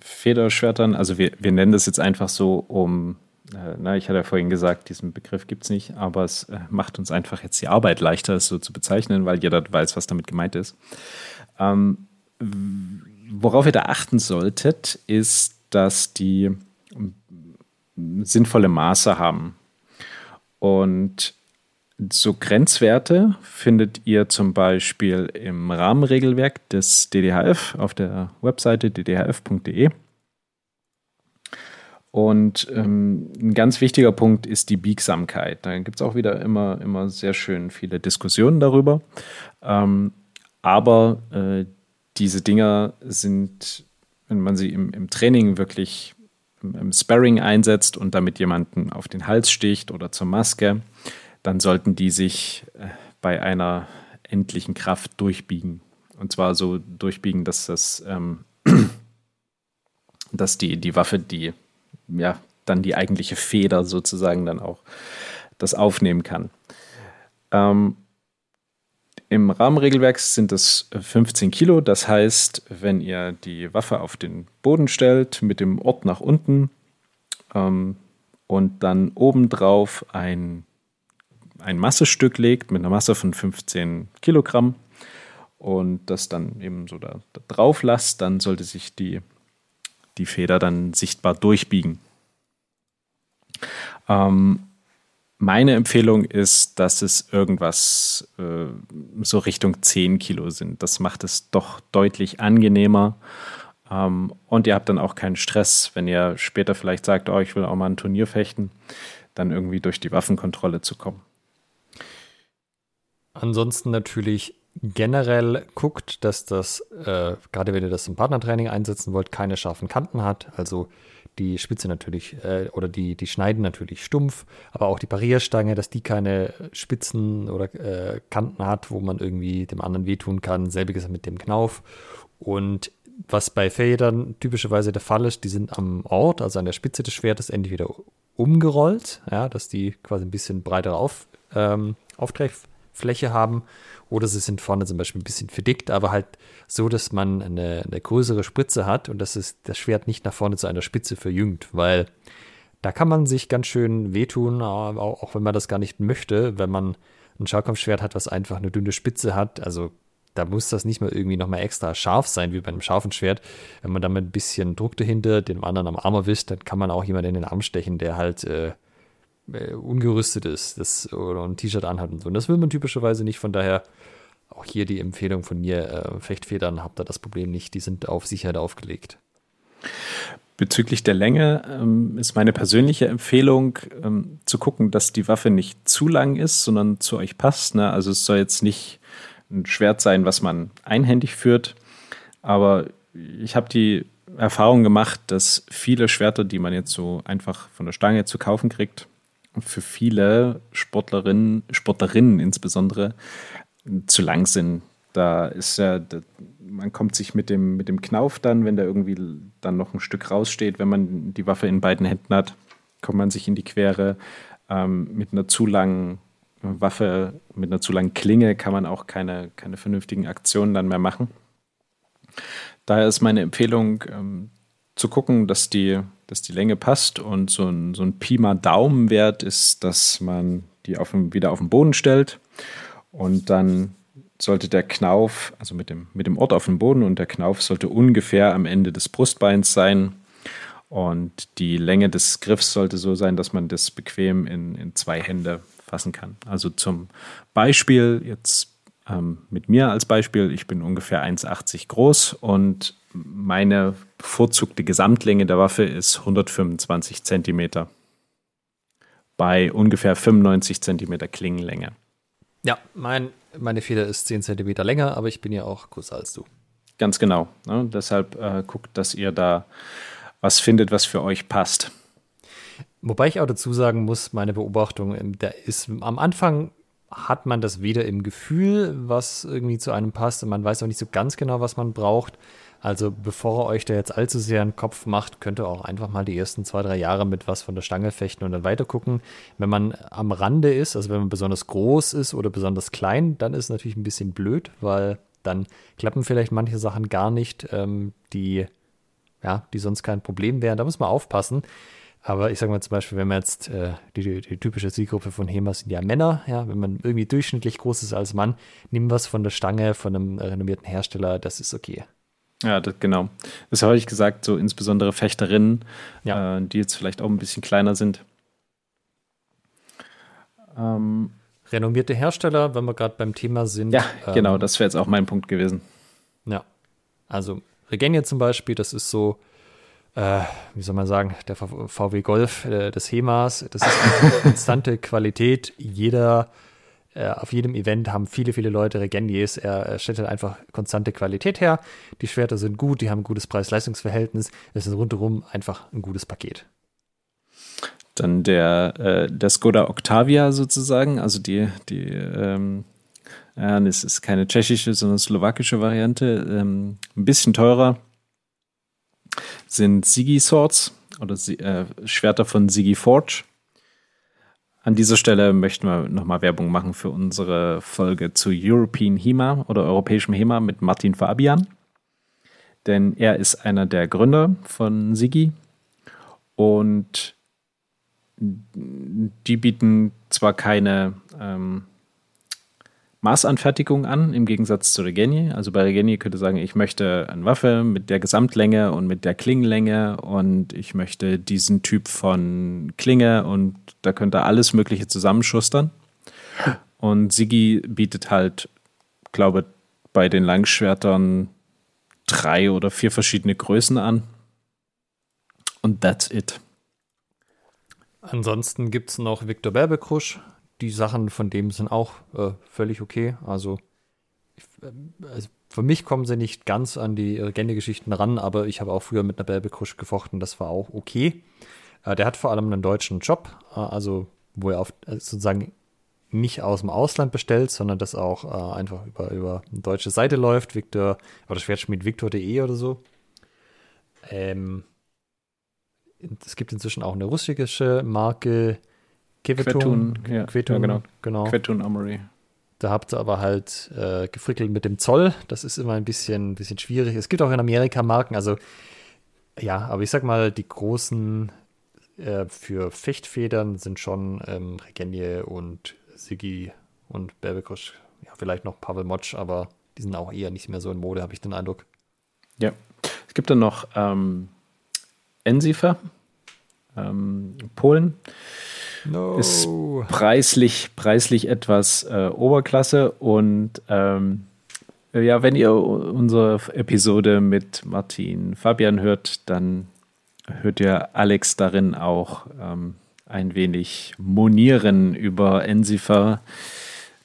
Federschwertern, also wir, wir nennen das jetzt einfach so, um äh, na, ich hatte ja vorhin gesagt, diesen Begriff gibt es nicht, aber es äh, macht uns einfach jetzt die Arbeit leichter, es so zu bezeichnen, weil jeder weiß, was damit gemeint ist. Ähm, worauf ihr da achten solltet, ist, dass die sinnvolle Maße haben. Und so Grenzwerte findet ihr zum Beispiel im Rahmenregelwerk des DDHF auf der Webseite ddhf.de. Und ähm, ein ganz wichtiger Punkt ist die Biegsamkeit. Da gibt es auch wieder immer, immer sehr schön viele Diskussionen darüber. Ähm, aber äh, diese Dinger sind, wenn man sie im, im Training wirklich im, im Sparring einsetzt und damit jemanden auf den Hals sticht oder zur Maske, dann sollten die sich äh, bei einer endlichen Kraft durchbiegen. Und zwar so durchbiegen, dass das, ähm, dass die, die Waffe die ja, dann die eigentliche Feder sozusagen dann auch das aufnehmen kann. Ähm, Im Rahmenregelwerk sind es 15 Kilo. Das heißt, wenn ihr die Waffe auf den Boden stellt, mit dem Ort nach unten ähm, und dann obendrauf ein, ein Massestück legt mit einer Masse von 15 Kilogramm und das dann eben so da, da drauf lasst, dann sollte sich die, die Feder dann sichtbar durchbiegen. Ähm, meine Empfehlung ist, dass es irgendwas äh, so Richtung 10 Kilo sind. Das macht es doch deutlich angenehmer. Ähm, und ihr habt dann auch keinen Stress, wenn ihr später vielleicht sagt, oh, ich will auch mal ein Turnier fechten, dann irgendwie durch die Waffenkontrolle zu kommen. Ansonsten natürlich generell guckt, dass das, äh, gerade wenn ihr das im Partnertraining einsetzen wollt, keine scharfen Kanten hat. Also die Spitze natürlich äh, oder die, die schneiden natürlich stumpf, aber auch die Parierstange, dass die keine Spitzen oder äh, Kanten hat, wo man irgendwie dem anderen wehtun kann. Selbiges mit dem Knauf. Und was bei Federn typischerweise der Fall ist, die sind am Ort, also an der Spitze des Schwertes, entweder umgerollt, ja, dass die quasi ein bisschen breitere Auf, ähm, Aufträgfläche haben oder sie sind vorne zum Beispiel ein bisschen verdickt, aber halt so, dass man eine, eine größere Spitze hat und dass es das Schwert nicht nach vorne zu einer Spitze verjüngt, weil da kann man sich ganz schön wehtun, auch wenn man das gar nicht möchte, wenn man ein Schaukampfschwert hat, was einfach eine dünne Spitze hat. Also da muss das nicht mal irgendwie nochmal extra scharf sein, wie bei einem scharfen Schwert. Wenn man damit ein bisschen Druck dahinter dem anderen am Arm erwischt, dann kann man auch jemanden in den Arm stechen, der halt äh, äh, ungerüstet ist das, oder ein T-Shirt anhat und so. Und das will man typischerweise nicht. Von daher auch hier die Empfehlung von mir: äh, Fechtfedern habt ihr das Problem nicht, die sind auf Sicherheit aufgelegt. Bezüglich der Länge ähm, ist meine persönliche Empfehlung ähm, zu gucken, dass die Waffe nicht zu lang ist, sondern zu euch passt. Ne? Also es soll jetzt nicht ein Schwert sein, was man einhändig führt, aber ich habe die Erfahrung gemacht, dass viele Schwerter, die man jetzt so einfach von der Stange zu kaufen kriegt, für viele Sportlerinnen, Sportlerinnen insbesondere, zu lang sind. Da ist ja, man kommt sich mit dem, mit dem Knauf dann, wenn da irgendwie dann noch ein Stück raussteht, wenn man die Waffe in beiden Händen hat, kommt man sich in die Quere. Ähm, mit einer zu langen Waffe, mit einer zu langen Klinge kann man auch keine, keine vernünftigen Aktionen dann mehr machen. Daher ist meine Empfehlung, ähm, zu gucken, dass die, dass die Länge passt und so ein, so ein Pi mal Daumenwert ist, dass man die auf dem, wieder auf den Boden stellt und dann sollte der Knauf, also mit dem, mit dem Ort auf dem Boden und der Knauf sollte ungefähr am Ende des Brustbeins sein. Und die Länge des Griffs sollte so sein, dass man das bequem in, in zwei Hände fassen kann. Also zum Beispiel jetzt ähm, mit mir als Beispiel, ich bin ungefähr 1,80 groß und meine bevorzugte Gesamtlänge der Waffe ist 125 Zentimeter bei ungefähr 95 Zentimeter Klingenlänge. Ja, mein, meine Feder ist 10 Zentimeter länger, aber ich bin ja auch größer als du. Ganz genau. Ne? Deshalb äh, guckt, dass ihr da was findet, was für euch passt. Wobei ich auch dazu sagen muss, meine Beobachtung, ähm, da ist am Anfang hat man das weder im Gefühl, was irgendwie zu einem passt, und man weiß auch nicht so ganz genau, was man braucht. Also bevor ihr euch da jetzt allzu sehr einen Kopf macht, könnt ihr auch einfach mal die ersten zwei, drei Jahre mit was von der Stange fechten und dann weiter gucken. Wenn man am Rande ist, also wenn man besonders groß ist oder besonders klein, dann ist es natürlich ein bisschen blöd, weil dann klappen vielleicht manche Sachen gar nicht, ähm, die, ja, die sonst kein Problem wären. Da muss man aufpassen. Aber ich sage mal zum Beispiel, wenn man jetzt äh, die, die, typische Zielgruppe von HEMA sind ja Männer, ja, wenn man irgendwie durchschnittlich groß ist als Mann, nimm was von der Stange von einem renommierten Hersteller, das ist okay. Ja, das, genau. Das habe ich gesagt, so insbesondere Fechterinnen, ja. äh, die jetzt vielleicht auch ein bisschen kleiner sind. Ähm, Renommierte Hersteller, wenn wir gerade beim Thema sind. Ja, ähm, genau, das wäre jetzt auch mein Punkt gewesen. Ja, also Regenia zum Beispiel, das ist so, äh, wie soll man sagen, der VW Golf äh, des HEMAs. Das ist eine konstante Qualität. Jeder äh, auf jedem Event haben viele, viele Leute Regendiers. Er, er stellt halt einfach konstante Qualität her. Die Schwerter sind gut, die haben ein gutes Preis-Leistungs-Verhältnis. Es ist rundherum einfach ein gutes Paket. Dann der, äh, der Skoda Octavia sozusagen, also die, die ähm, ja, das ist keine tschechische, sondern slowakische Variante. Ähm, ein bisschen teurer sind Sigi Swords oder äh, Schwerter von Sigi Forge. An dieser Stelle möchten wir nochmal Werbung machen für unsere Folge zu European HEMA oder europäischem HEMA mit Martin Fabian. Denn er ist einer der Gründer von Sigi und die bieten zwar keine ähm, Maßanfertigung an, im Gegensatz zu Regeni. Also bei Regeni könnte sagen, ich möchte eine Waffe mit der Gesamtlänge und mit der Klingenlänge und ich möchte diesen Typ von Klinge und da könnte alles Mögliche zusammenschustern. Und Sigi bietet halt, glaube bei den Langschwertern drei oder vier verschiedene Größen an. Und that's it. Ansonsten gibt es noch Viktor Berbekrusch, die Sachen von dem sind auch äh, völlig okay. Also, ich, äh, also, für mich kommen sie nicht ganz an die Legende-Geschichten ran, aber ich habe auch früher mit einer Belbekrusch gefochten, das war auch okay. Äh, der hat vor allem einen deutschen Job, äh, also wo er auf, äh, sozusagen nicht aus dem Ausland bestellt, sondern das auch äh, einfach über, über eine deutsche Seite läuft, Victor, oder Schwertschmied Victor.de oder so. Ähm, es gibt inzwischen auch eine russische Marke, Ja, Quetun, ja, genau. genau. Quetun Armory. Da habt ihr aber halt äh, gefrickelt mit dem Zoll. Das ist immer ein bisschen, bisschen schwierig. Es gibt auch in Amerika Marken, also ja, aber ich sag mal, die großen äh, für Fechtfedern sind schon ähm, Regenie und Sigi und Berbekosch. Ja, vielleicht noch Pavel Motsch, aber die sind auch eher nicht mehr so in Mode, habe ich den Eindruck. Ja. Es gibt dann noch ähm, Ensifer, ähm, Polen. No. Ist preislich, preislich etwas äh, Oberklasse und ähm, ja, wenn ihr unsere Episode mit Martin Fabian hört, dann hört ihr Alex darin auch ähm, ein wenig monieren über Ensifer.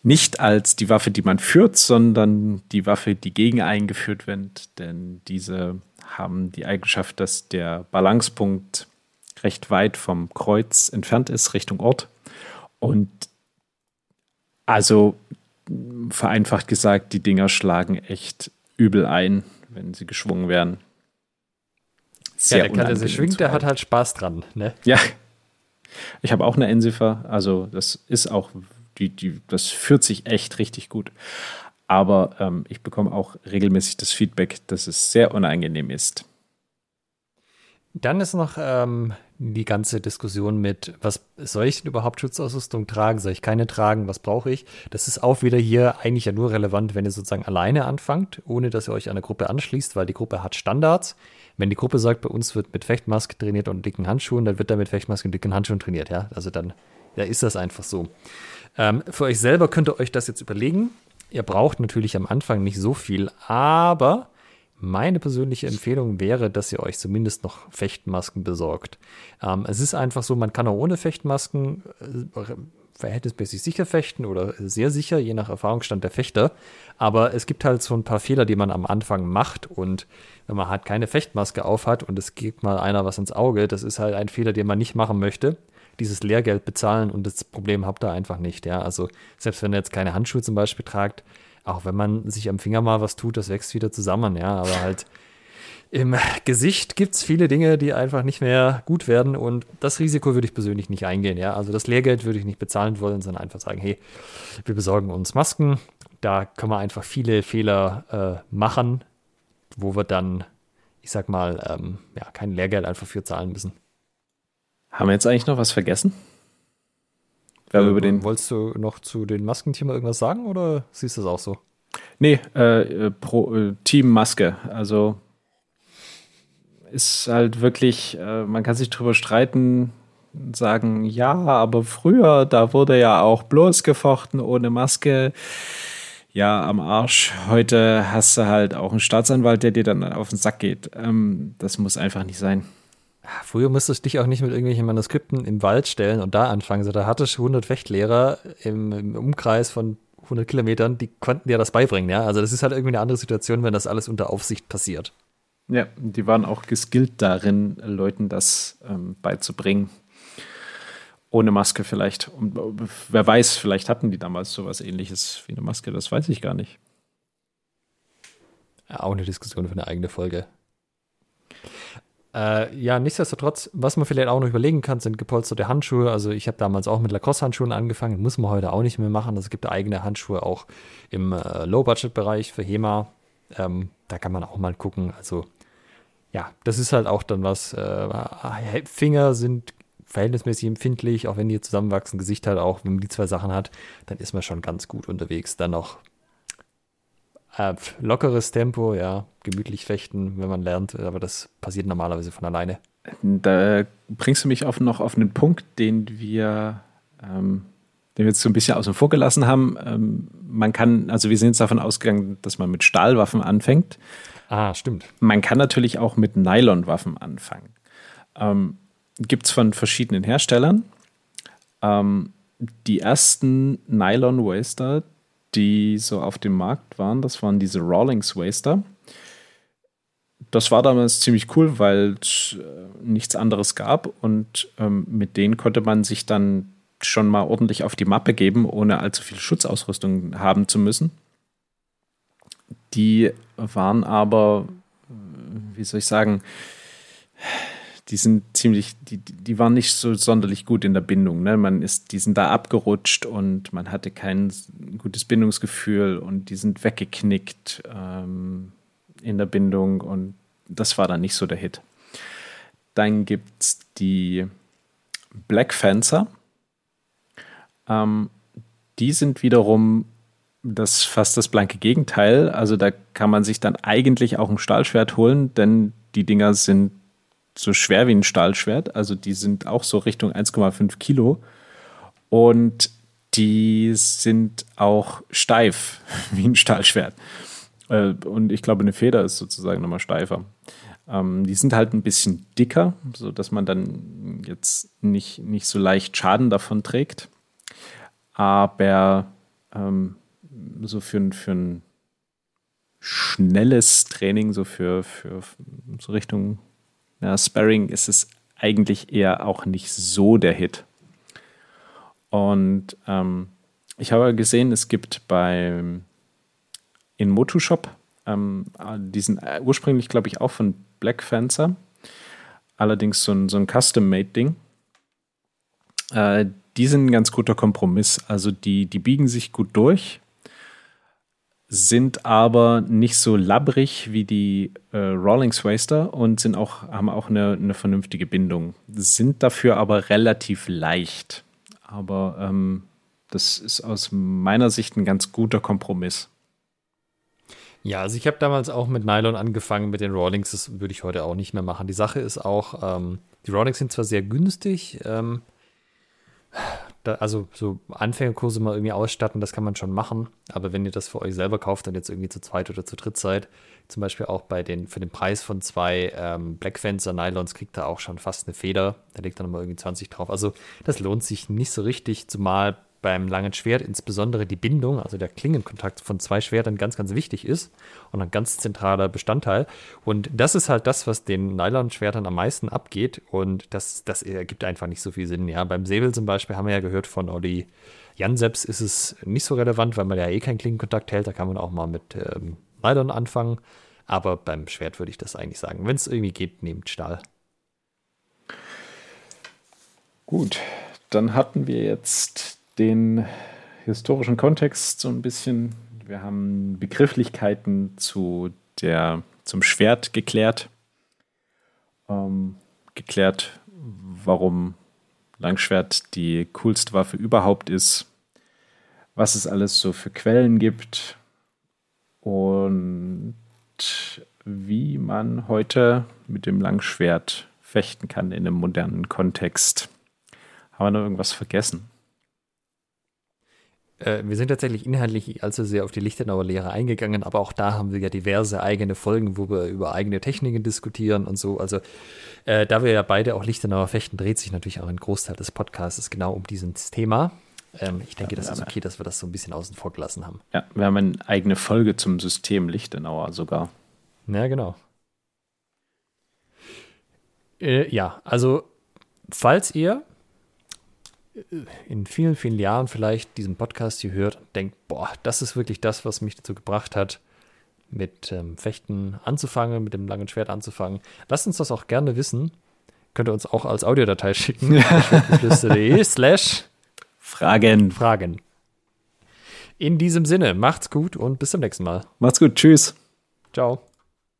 Nicht als die Waffe, die man führt, sondern die Waffe, die gegen eingeführt wird. Denn diese haben die Eigenschaft, dass der Balancepunkt recht weit vom Kreuz entfernt ist, Richtung Ort. Und also vereinfacht gesagt, die Dinger schlagen echt übel ein, wenn sie geschwungen werden. Sehr ja, der kann, der schwingt, der hat halt Spaß dran, ne? Ja. Ich habe auch eine Ensifer, also das ist auch, die, die, das führt sich echt richtig gut. Aber ähm, ich bekomme auch regelmäßig das Feedback, dass es sehr unangenehm ist. Dann ist noch ähm, die ganze Diskussion mit, was soll ich denn überhaupt Schutzausrüstung tragen? Soll ich keine tragen? Was brauche ich? Das ist auch wieder hier eigentlich ja nur relevant, wenn ihr sozusagen alleine anfangt, ohne dass ihr euch einer Gruppe anschließt, weil die Gruppe hat Standards. Wenn die Gruppe sagt, bei uns wird mit Fechtmaske trainiert und dicken Handschuhen, dann wird da mit Fechtmaske und dicken Handschuhen trainiert, ja. Also dann ja, ist das einfach so. Ähm, für euch selber könnt ihr euch das jetzt überlegen. Ihr braucht natürlich am Anfang nicht so viel, aber meine persönliche Empfehlung wäre, dass ihr euch zumindest noch Fechtmasken besorgt. Ähm, es ist einfach so, man kann auch ohne Fechtmasken äh, verhältnismäßig sicher fechten oder sehr sicher, je nach Erfahrungsstand der Fechter. Aber es gibt halt so ein paar Fehler, die man am Anfang macht. Und wenn man halt keine Fechtmaske aufhat und es gibt mal einer was ins Auge, das ist halt ein Fehler, den man nicht machen möchte. Dieses Lehrgeld bezahlen und das Problem habt ihr einfach nicht. Ja, also selbst wenn ihr jetzt keine Handschuhe zum Beispiel tragt, auch wenn man sich am Finger mal was tut, das wächst wieder zusammen, ja, aber halt im Gesicht gibt es viele Dinge, die einfach nicht mehr gut werden und das Risiko würde ich persönlich nicht eingehen, ja. Also das Lehrgeld würde ich nicht bezahlen wollen, sondern einfach sagen, hey, wir besorgen uns Masken, da können wir einfach viele Fehler äh, machen, wo wir dann, ich sag mal, ähm, ja, kein Lehrgeld einfach für zahlen müssen. Haben wir jetzt eigentlich noch was vergessen? Äh, über den wolltest du noch zu den Maskenthema irgendwas sagen oder siehst du das auch so? Nee, äh, pro, äh, Team Maske. Also ist halt wirklich, äh, man kann sich drüber streiten, sagen, ja, aber früher, da wurde ja auch bloß gefochten ohne Maske. Ja, am Arsch. Heute hast du halt auch einen Staatsanwalt, der dir dann auf den Sack geht. Ähm, das muss einfach nicht sein. Früher musstest du dich auch nicht mit irgendwelchen Manuskripten im Wald stellen und da anfangen. So, da hattest du 100 Fechtlehrer im, im, Umkreis von 100 Kilometern, die konnten dir das beibringen. Ja? Also das ist halt irgendwie eine andere Situation, wenn das alles unter Aufsicht passiert. Ja, die waren auch geskillt darin, Leuten das ähm, beizubringen. Ohne Maske vielleicht. Und wer weiß, vielleicht hatten die damals sowas ähnliches wie eine Maske, das weiß ich gar nicht. Ja, auch eine Diskussion für eine eigene Folge. Äh, ja, nichtsdestotrotz, was man vielleicht auch noch überlegen kann, sind gepolsterte Handschuhe. Also ich habe damals auch mit Lacoste-Handschuhen angefangen, muss man heute auch nicht mehr machen. Also es gibt eigene Handschuhe auch im äh, Low-Budget-Bereich für HEMA. Ähm, da kann man auch mal gucken. Also ja, das ist halt auch dann was. Äh, Finger sind verhältnismäßig empfindlich, auch wenn die zusammenwachsen, Gesicht halt auch, wenn man die zwei Sachen hat, dann ist man schon ganz gut unterwegs. Dann noch äh, lockeres Tempo, ja, gemütlich fechten, wenn man lernt, aber das passiert normalerweise von alleine. Da bringst du mich auf, noch auf einen Punkt, den wir, ähm, den wir jetzt so ein bisschen außen vor gelassen haben. Ähm, man kann, also wir sind jetzt davon ausgegangen, dass man mit Stahlwaffen anfängt. Ah, stimmt. Man kann natürlich auch mit Nylonwaffen anfangen. Ähm, Gibt es von verschiedenen Herstellern. Ähm, die ersten Nylon Waster, die so auf dem Markt waren, das waren diese Rawlings Waster. Das war damals ziemlich cool, weil es äh, nichts anderes gab und ähm, mit denen konnte man sich dann schon mal ordentlich auf die Mappe geben, ohne allzu viel Schutzausrüstung haben zu müssen. Die waren aber, wie soll ich sagen, die sind ziemlich, die, die waren nicht so sonderlich gut in der Bindung. Ne? Man ist, die sind da abgerutscht und man hatte kein gutes Bindungsgefühl und die sind weggeknickt ähm, in der Bindung und das war dann nicht so der Hit. Dann gibt es die Black Fencer. Ähm, die sind wiederum das fast das blanke Gegenteil. Also da kann man sich dann eigentlich auch ein Stahlschwert holen, denn die Dinger sind so schwer wie ein Stahlschwert. Also die sind auch so Richtung 1,5 Kilo. Und die sind auch steif wie ein Stahlschwert. Äh, und ich glaube, eine Feder ist sozusagen nochmal steifer. Ähm, die sind halt ein bisschen dicker, sodass man dann jetzt nicht, nicht so leicht Schaden davon trägt. Aber ähm, so für, für ein schnelles Training, so für, für so Richtung ja, Sparring ist es eigentlich eher auch nicht so der Hit. Und ähm, ich habe gesehen, es gibt bei in Motoshop ähm, diesen äh, ursprünglich, glaube ich, auch von Black Fencer, allerdings so ein, so ein Custom-Made-Ding. Äh, die sind ein ganz guter Kompromiss. Also die, die biegen sich gut durch sind aber nicht so labbrig wie die äh, Rawlings Waster und sind auch, haben auch eine, eine vernünftige Bindung. Sind dafür aber relativ leicht. Aber ähm, das ist aus meiner Sicht ein ganz guter Kompromiss. Ja, also ich habe damals auch mit Nylon angefangen, mit den Rawlings, das würde ich heute auch nicht mehr machen. Die Sache ist auch, ähm, die Rawlings sind zwar sehr günstig, ähm, da, also so Anfängerkurse mal irgendwie ausstatten, das kann man schon machen. Aber wenn ihr das für euch selber kauft und jetzt irgendwie zu zweit oder zu dritt seid, zum Beispiel auch bei den, für den Preis von zwei ähm, Black Fencer Nylons kriegt ihr auch schon fast eine Feder. Da legt dann mal irgendwie 20 drauf. Also das lohnt sich nicht so richtig, zumal beim langen Schwert insbesondere die Bindung, also der Klingenkontakt von zwei Schwertern ganz, ganz wichtig ist und ein ganz zentraler Bestandteil. Und das ist halt das, was den Nylon-Schwertern am meisten abgeht und das, das ergibt einfach nicht so viel Sinn. Ja, beim Säbel zum Beispiel haben wir ja gehört von Olli Janseps ist es nicht so relevant, weil man ja eh keinen Klingenkontakt hält. Da kann man auch mal mit ähm, Nylon anfangen. Aber beim Schwert würde ich das eigentlich sagen. Wenn es irgendwie geht, nehmt Stahl. Gut, dann hatten wir jetzt den historischen Kontext so ein bisschen. Wir haben Begrifflichkeiten zu der, zum Schwert geklärt. Ähm, geklärt, warum Langschwert die coolste Waffe überhaupt ist, was es alles so für Quellen gibt und wie man heute mit dem Langschwert fechten kann in einem modernen Kontext. Haben wir noch irgendwas vergessen? Äh, wir sind tatsächlich inhaltlich allzu sehr auf die Lichtenauer Lehre eingegangen, aber auch da haben wir ja diverse eigene Folgen, wo wir über eigene Techniken diskutieren und so. Also äh, da wir ja beide auch Lichtenauer fechten, dreht sich natürlich auch ein Großteil des Podcasts genau um dieses Thema. Ähm, ich denke, ja, das ist okay, dass wir das so ein bisschen außen vor gelassen haben. Ja, wir haben eine eigene Folge zum System Lichtenauer sogar. Ja, genau. Äh, ja, also falls ihr in vielen, vielen Jahren vielleicht diesen Podcast hier hört und denkt, boah, das ist wirklich das, was mich dazu gebracht hat, mit ähm, Fechten anzufangen, mit dem langen Schwert anzufangen. Lasst uns das auch gerne wissen. Könnt ihr uns auch als Audiodatei schicken. slash Fragen. Fragen. In diesem Sinne, macht's gut und bis zum nächsten Mal. Macht's gut. Tschüss. Ciao.